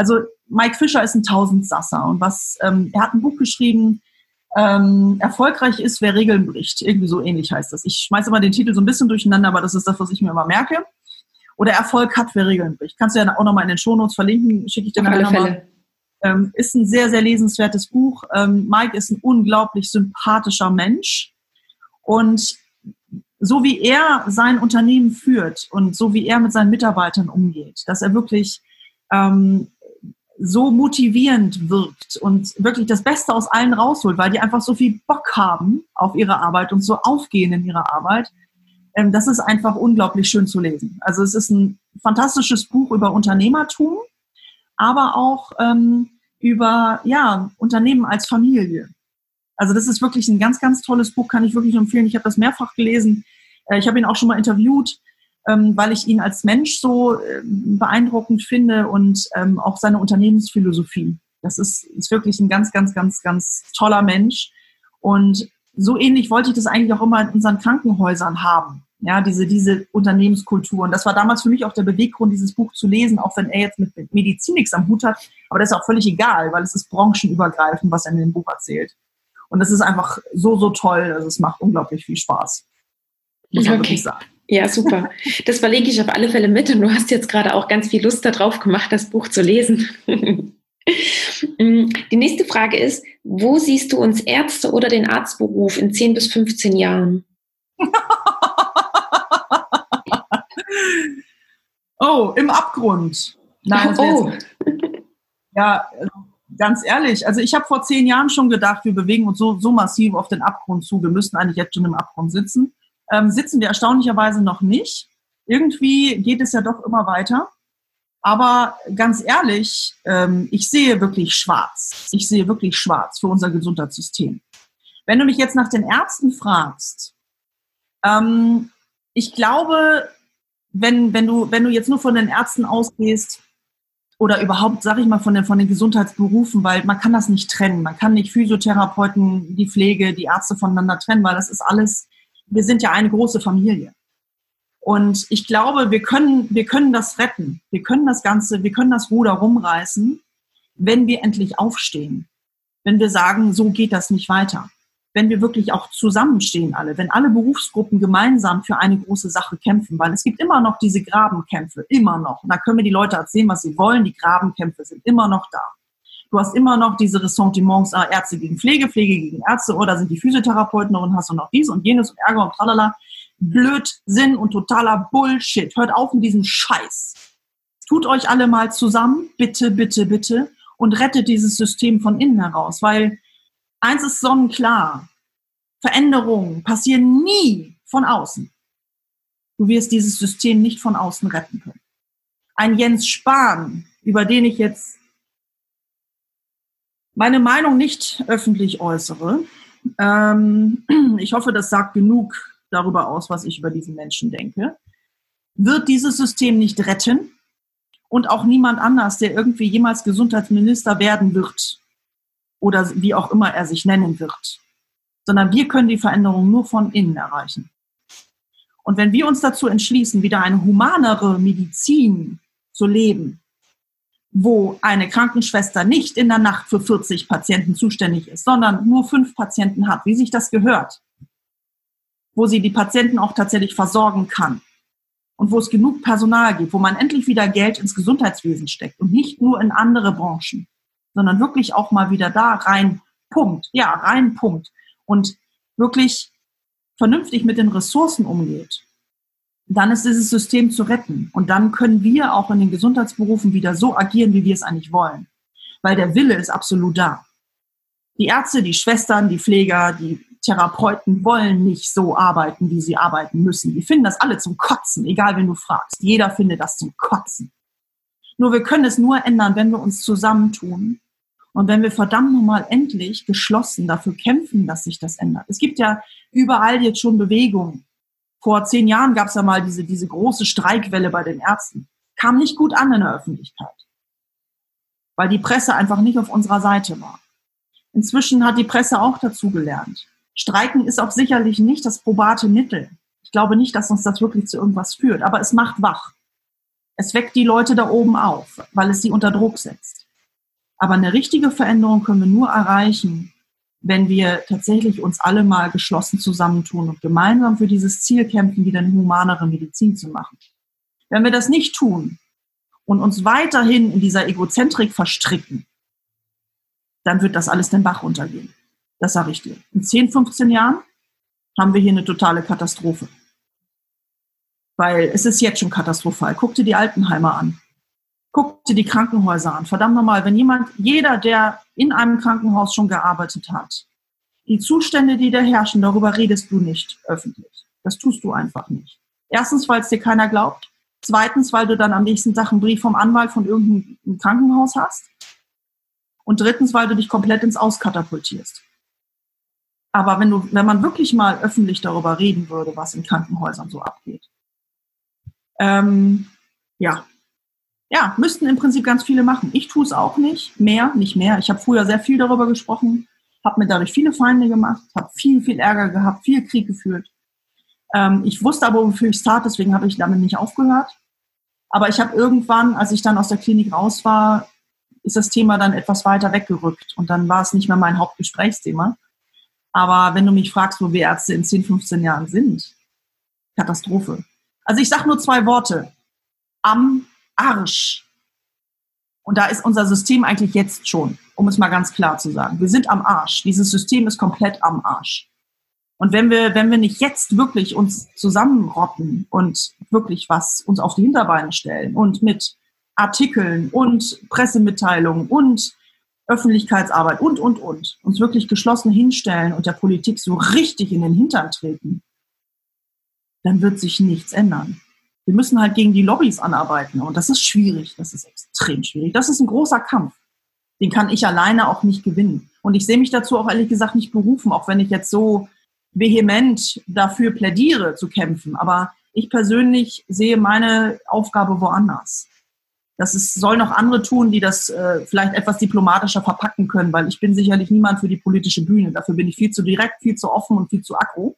Also Mike Fischer ist ein Tausendsasser und was, ähm, er hat ein Buch geschrieben, ähm, erfolgreich ist, wer Regeln bricht. Irgendwie so ähnlich heißt das. Ich schmeiße immer den Titel so ein bisschen durcheinander, aber das ist das, was ich mir immer merke. Oder Erfolg hat, wer Regeln bricht. Kannst du ja auch nochmal in den Shownotes verlinken, schicke ich dir nachher nochmal. Ähm, ist ein sehr, sehr lesenswertes Buch. Ähm, Mike ist ein unglaublich sympathischer Mensch. Und so wie er sein Unternehmen führt und so wie er mit seinen Mitarbeitern umgeht, dass er wirklich ähm, so motivierend wirkt und wirklich das Beste aus allen rausholt, weil die einfach so viel Bock haben auf ihre Arbeit und so aufgehen in ihrer Arbeit. Ähm, das ist einfach unglaublich schön zu lesen. Also es ist ein fantastisches Buch über Unternehmertum aber auch ähm, über ja, Unternehmen als Familie. Also das ist wirklich ein ganz, ganz tolles Buch, kann ich wirklich empfehlen. Ich habe das mehrfach gelesen. Äh, ich habe ihn auch schon mal interviewt, ähm, weil ich ihn als Mensch so äh, beeindruckend finde und ähm, auch seine Unternehmensphilosophie. Das ist, ist wirklich ein ganz, ganz, ganz, ganz toller Mensch. Und so ähnlich wollte ich das eigentlich auch immer in unseren Krankenhäusern haben. Ja, diese, diese Unternehmenskultur. Und das war damals für mich auch der Beweggrund, dieses Buch zu lesen, auch wenn er jetzt mit Medizin nichts am Hut hat. Aber das ist auch völlig egal, weil es ist branchenübergreifend, was er in dem Buch erzählt. Und das ist einfach so, so toll. Also es macht unglaublich viel Spaß. Muss man okay. wirklich sagen. Ja, super. Das verlege ich auf alle Fälle mit. Und du hast jetzt gerade auch ganz viel Lust darauf gemacht, das Buch zu lesen. Die nächste Frage ist, wo siehst du uns Ärzte oder den Arztberuf in 10 bis 15 Jahren? oh, im Abgrund. Nein, oh. ja, also ganz ehrlich, also ich habe vor zehn Jahren schon gedacht, wir bewegen uns so, so massiv auf den Abgrund zu. Wir müssten eigentlich jetzt schon im Abgrund sitzen. Ähm, sitzen wir erstaunlicherweise noch nicht. Irgendwie geht es ja doch immer weiter. Aber ganz ehrlich, ähm, ich sehe wirklich schwarz. Ich sehe wirklich schwarz für unser Gesundheitssystem. Wenn du mich jetzt nach den Ärzten fragst, ähm, ich glaube, wenn, wenn, du, wenn du jetzt nur von den Ärzten ausgehst oder überhaupt, sag ich mal, von den, von den Gesundheitsberufen, weil man kann das nicht trennen. Man kann nicht Physiotherapeuten, die Pflege, die Ärzte voneinander trennen, weil das ist alles, wir sind ja eine große Familie. Und ich glaube, wir können, wir können das retten. Wir können das Ganze, wir können das Ruder rumreißen, wenn wir endlich aufstehen. Wenn wir sagen, so geht das nicht weiter wenn wir wirklich auch zusammenstehen alle, wenn alle Berufsgruppen gemeinsam für eine große Sache kämpfen, weil es gibt immer noch diese Grabenkämpfe, immer noch. Und da können wir die Leute erzählen, was sie wollen, die Grabenkämpfe sind immer noch da. Du hast immer noch diese Ressentiments, äh, Ärzte gegen Pflege, Pflege gegen Ärzte, oder sind die Physiotherapeuten und hast du noch dies und jenes und Ärger und tralala. Blödsinn und totaler Bullshit. Hört auf mit diesem Scheiß. Tut euch alle mal zusammen, bitte, bitte, bitte, und rettet dieses System von innen heraus, weil Eins ist sonnenklar. Veränderungen passieren nie von außen. Du wirst dieses System nicht von außen retten können. Ein Jens Spahn über den ich jetzt meine Meinung nicht öffentlich äußere. Ähm, ich hoffe, das sagt genug darüber aus, was ich über diesen Menschen denke. Wird dieses System nicht retten und auch niemand anders, der irgendwie jemals Gesundheitsminister werden wird oder wie auch immer er sich nennen wird, sondern wir können die Veränderung nur von innen erreichen. Und wenn wir uns dazu entschließen, wieder eine humanere Medizin zu leben, wo eine Krankenschwester nicht in der Nacht für 40 Patienten zuständig ist, sondern nur fünf Patienten hat, wie sich das gehört, wo sie die Patienten auch tatsächlich versorgen kann und wo es genug Personal gibt, wo man endlich wieder Geld ins Gesundheitswesen steckt und nicht nur in andere Branchen, sondern wirklich auch mal wieder da rein pumpt, ja, rein pumpt und wirklich vernünftig mit den Ressourcen umgeht, dann ist dieses System zu retten. Und dann können wir auch in den Gesundheitsberufen wieder so agieren, wie wir es eigentlich wollen. Weil der Wille ist absolut da. Die Ärzte, die Schwestern, die Pfleger, die Therapeuten wollen nicht so arbeiten, wie sie arbeiten müssen. Die finden das alle zum Kotzen, egal wen du fragst. Jeder findet das zum Kotzen. Nur wir können es nur ändern, wenn wir uns zusammentun und wenn wir verdammt nochmal endlich geschlossen dafür kämpfen, dass sich das ändert. Es gibt ja überall jetzt schon Bewegungen vor zehn Jahren gab es ja mal diese, diese große Streikwelle bei den Ärzten. Kam nicht gut an in der Öffentlichkeit, weil die Presse einfach nicht auf unserer Seite war. Inzwischen hat die Presse auch dazu gelernt. Streiken ist auch sicherlich nicht das probate Mittel. Ich glaube nicht, dass uns das wirklich zu irgendwas führt, aber es macht wach. Es weckt die Leute da oben auf, weil es sie unter Druck setzt. Aber eine richtige Veränderung können wir nur erreichen, wenn wir tatsächlich uns alle mal geschlossen zusammentun und gemeinsam für dieses Ziel kämpfen, wieder eine humanere Medizin zu machen. Wenn wir das nicht tun und uns weiterhin in dieser Egozentrik verstricken, dann wird das alles den Bach runtergehen. Das sage ich dir. In 10, 15 Jahren haben wir hier eine totale Katastrophe. Weil es ist jetzt schon katastrophal. Guck dir die Altenheimer an. Guck dir die Krankenhäuser an. Verdammt nochmal, wenn jemand, jeder, der in einem Krankenhaus schon gearbeitet hat, die Zustände, die da herrschen, darüber redest du nicht öffentlich. Das tust du einfach nicht. Erstens, weil es dir keiner glaubt. Zweitens, weil du dann am nächsten Tag einen Brief vom Anwalt von irgendeinem Krankenhaus hast. Und drittens, weil du dich komplett ins Auskatapultierst. Aber wenn du, wenn man wirklich mal öffentlich darüber reden würde, was in Krankenhäusern so abgeht, ähm, ja, ja, müssten im Prinzip ganz viele machen. Ich tue es auch nicht, mehr, nicht mehr. Ich habe früher sehr viel darüber gesprochen, habe mir dadurch viele Feinde gemacht, habe viel, viel Ärger gehabt, viel Krieg geführt. Ähm, ich wusste aber, wofür ich es tat, deswegen habe ich damit nicht aufgehört. Aber ich habe irgendwann, als ich dann aus der Klinik raus war, ist das Thema dann etwas weiter weggerückt und dann war es nicht mehr mein Hauptgesprächsthema. Aber wenn du mich fragst, wo wir Ärzte in 10, 15 Jahren sind, Katastrophe. Also ich sage nur zwei Worte. Am Arsch. Und da ist unser System eigentlich jetzt schon, um es mal ganz klar zu sagen. Wir sind am Arsch. Dieses System ist komplett am Arsch. Und wenn wir, wenn wir nicht jetzt wirklich uns zusammenrotten und wirklich was uns auf die Hinterbeine stellen und mit Artikeln und Pressemitteilungen und Öffentlichkeitsarbeit und, und, und uns wirklich geschlossen hinstellen und der Politik so richtig in den Hintern treten, dann wird sich nichts ändern. Wir müssen halt gegen die Lobbys anarbeiten und das ist schwierig, das ist extrem schwierig. Das ist ein großer Kampf. Den kann ich alleine auch nicht gewinnen. Und ich sehe mich dazu auch ehrlich gesagt nicht berufen, auch wenn ich jetzt so vehement dafür plädiere zu kämpfen. Aber ich persönlich sehe meine Aufgabe woanders. Das ist, soll noch andere tun, die das äh, vielleicht etwas diplomatischer verpacken können, weil ich bin sicherlich niemand für die politische Bühne. Dafür bin ich viel zu direkt, viel zu offen und viel zu aggro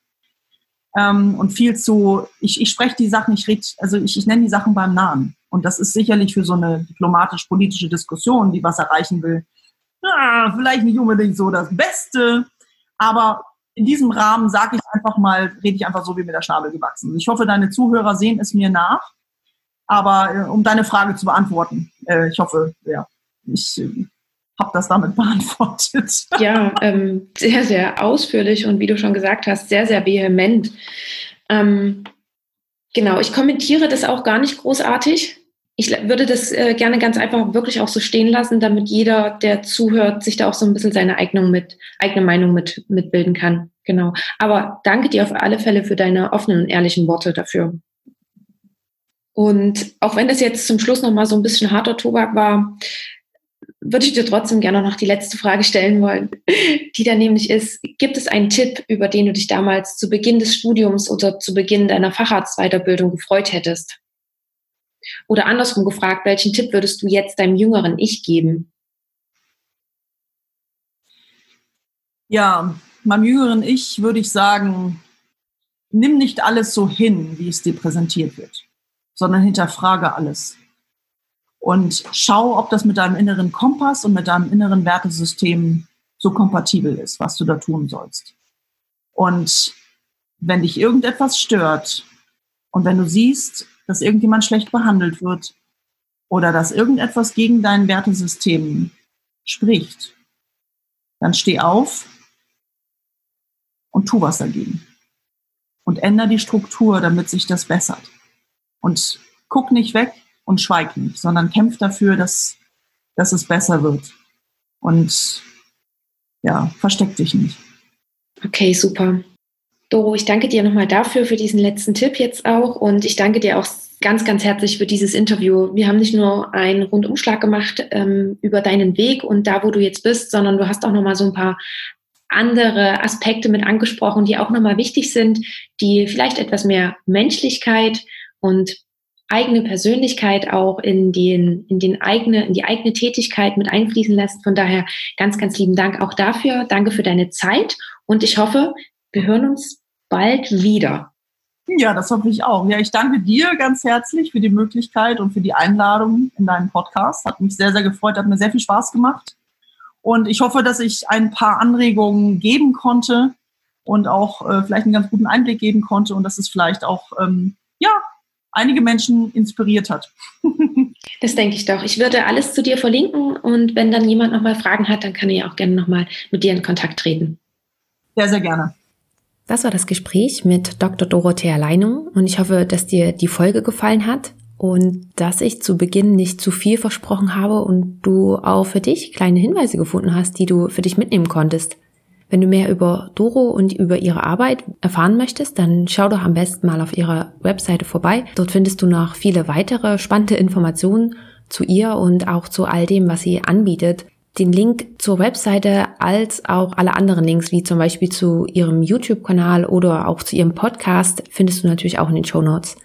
ähm, und viel zu, ich, ich spreche die Sachen, ich rede, also ich, ich nenne die Sachen beim Namen. Und das ist sicherlich für so eine diplomatisch-politische Diskussion, die was erreichen will, ja, vielleicht nicht unbedingt so das Beste, aber in diesem Rahmen sage ich einfach mal, rede ich einfach so wie mit der Schnabel gewachsen. Ich hoffe, deine Zuhörer sehen es mir nach. Aber äh, um deine Frage zu beantworten, äh, ich hoffe, ja, ich äh, habe das damit beantwortet. Ja, ähm, sehr, sehr ausführlich und wie du schon gesagt hast, sehr, sehr vehement. Ähm, genau, ich kommentiere das auch gar nicht großartig. Ich würde das äh, gerne ganz einfach wirklich auch so stehen lassen, damit jeder, der zuhört, sich da auch so ein bisschen seine Eignung mit, eigene Meinung mit, mitbilden kann. Genau. Aber danke dir auf alle Fälle für deine offenen und ehrlichen Worte dafür. Und auch wenn das jetzt zum Schluss nochmal so ein bisschen harter Tobak war, würde ich dir trotzdem gerne noch die letzte Frage stellen wollen, die dann nämlich ist, gibt es einen Tipp, über den du dich damals zu Beginn des Studiums oder zu Beginn deiner Facharztweiterbildung gefreut hättest? Oder andersrum gefragt, welchen Tipp würdest du jetzt deinem jüngeren Ich geben? Ja, meinem jüngeren Ich würde ich sagen, nimm nicht alles so hin, wie es dir präsentiert wird, sondern hinterfrage alles. Und schau, ob das mit deinem inneren Kompass und mit deinem inneren Wertesystem so kompatibel ist, was du da tun sollst. Und wenn dich irgendetwas stört und wenn du siehst, dass irgendjemand schlecht behandelt wird oder dass irgendetwas gegen dein Wertesystem spricht, dann steh auf und tu was dagegen. Und änder die Struktur, damit sich das bessert. Und guck nicht weg und schweig nicht, sondern kämpf dafür, dass, dass es besser wird. Und ja, versteck dich nicht. Okay, super. Doro, ich danke dir nochmal dafür, für diesen letzten Tipp jetzt auch. Und ich danke dir auch ganz, ganz herzlich für dieses Interview. Wir haben nicht nur einen Rundumschlag gemacht ähm, über deinen Weg und da, wo du jetzt bist, sondern du hast auch nochmal so ein paar andere Aspekte mit angesprochen, die auch nochmal wichtig sind, die vielleicht etwas mehr Menschlichkeit und eigene Persönlichkeit auch in den, in den eigene, in die eigene Tätigkeit mit einfließen lässt. Von daher ganz, ganz lieben Dank auch dafür. Danke für deine Zeit und ich hoffe, wir hören uns bald wieder. Ja, das hoffe ich auch. Ja, ich danke dir ganz herzlich für die Möglichkeit und für die Einladung in deinen Podcast. Hat mich sehr, sehr gefreut, hat mir sehr viel Spaß gemacht. Und ich hoffe, dass ich ein paar Anregungen geben konnte und auch äh, vielleicht einen ganz guten Einblick geben konnte und dass es vielleicht auch ähm, ja, einige Menschen inspiriert hat. das denke ich doch. Ich würde alles zu dir verlinken und wenn dann jemand nochmal Fragen hat, dann kann er ja auch gerne nochmal mit dir in Kontakt treten. Sehr, sehr gerne. Das war das Gespräch mit Dr. Dorothea Leinung und ich hoffe, dass dir die Folge gefallen hat und dass ich zu Beginn nicht zu viel versprochen habe und du auch für dich kleine Hinweise gefunden hast, die du für dich mitnehmen konntest. Wenn du mehr über Doro und über ihre Arbeit erfahren möchtest, dann schau doch am besten mal auf ihrer Webseite vorbei. Dort findest du noch viele weitere spannende Informationen zu ihr und auch zu all dem, was sie anbietet. Den Link zur Webseite als auch alle anderen Links, wie zum Beispiel zu ihrem YouTube-Kanal oder auch zu ihrem Podcast, findest du natürlich auch in den Show Notes.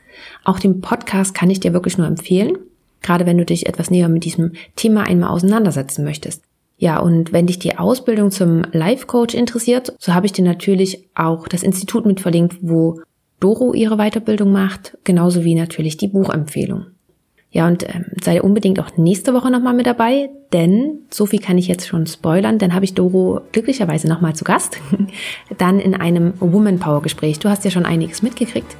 Auch den Podcast kann ich dir wirklich nur empfehlen, gerade wenn du dich etwas näher mit diesem Thema einmal auseinandersetzen möchtest. Ja, und wenn dich die Ausbildung zum Life Coach interessiert, so habe ich dir natürlich auch das Institut mit verlinkt, wo Doro ihre Weiterbildung macht, genauso wie natürlich die Buchempfehlung. Ja, und ähm, sei unbedingt auch nächste Woche nochmal mit dabei, denn so viel kann ich jetzt schon spoilern, dann habe ich Doro glücklicherweise nochmal zu Gast, dann in einem Woman Power Gespräch. Du hast ja schon einiges mitgekriegt.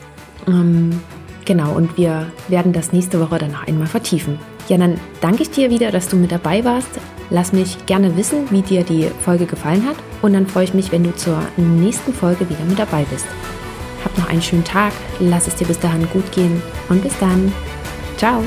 Ähm, genau, und wir werden das nächste Woche dann noch einmal vertiefen. Ja, dann danke ich dir wieder, dass du mit dabei warst. Lass mich gerne wissen, wie dir die Folge gefallen hat und dann freue ich mich, wenn du zur nächsten Folge wieder mit dabei bist. Hab noch einen schönen Tag, lass es dir bis dahin gut gehen und bis dann. Ciao!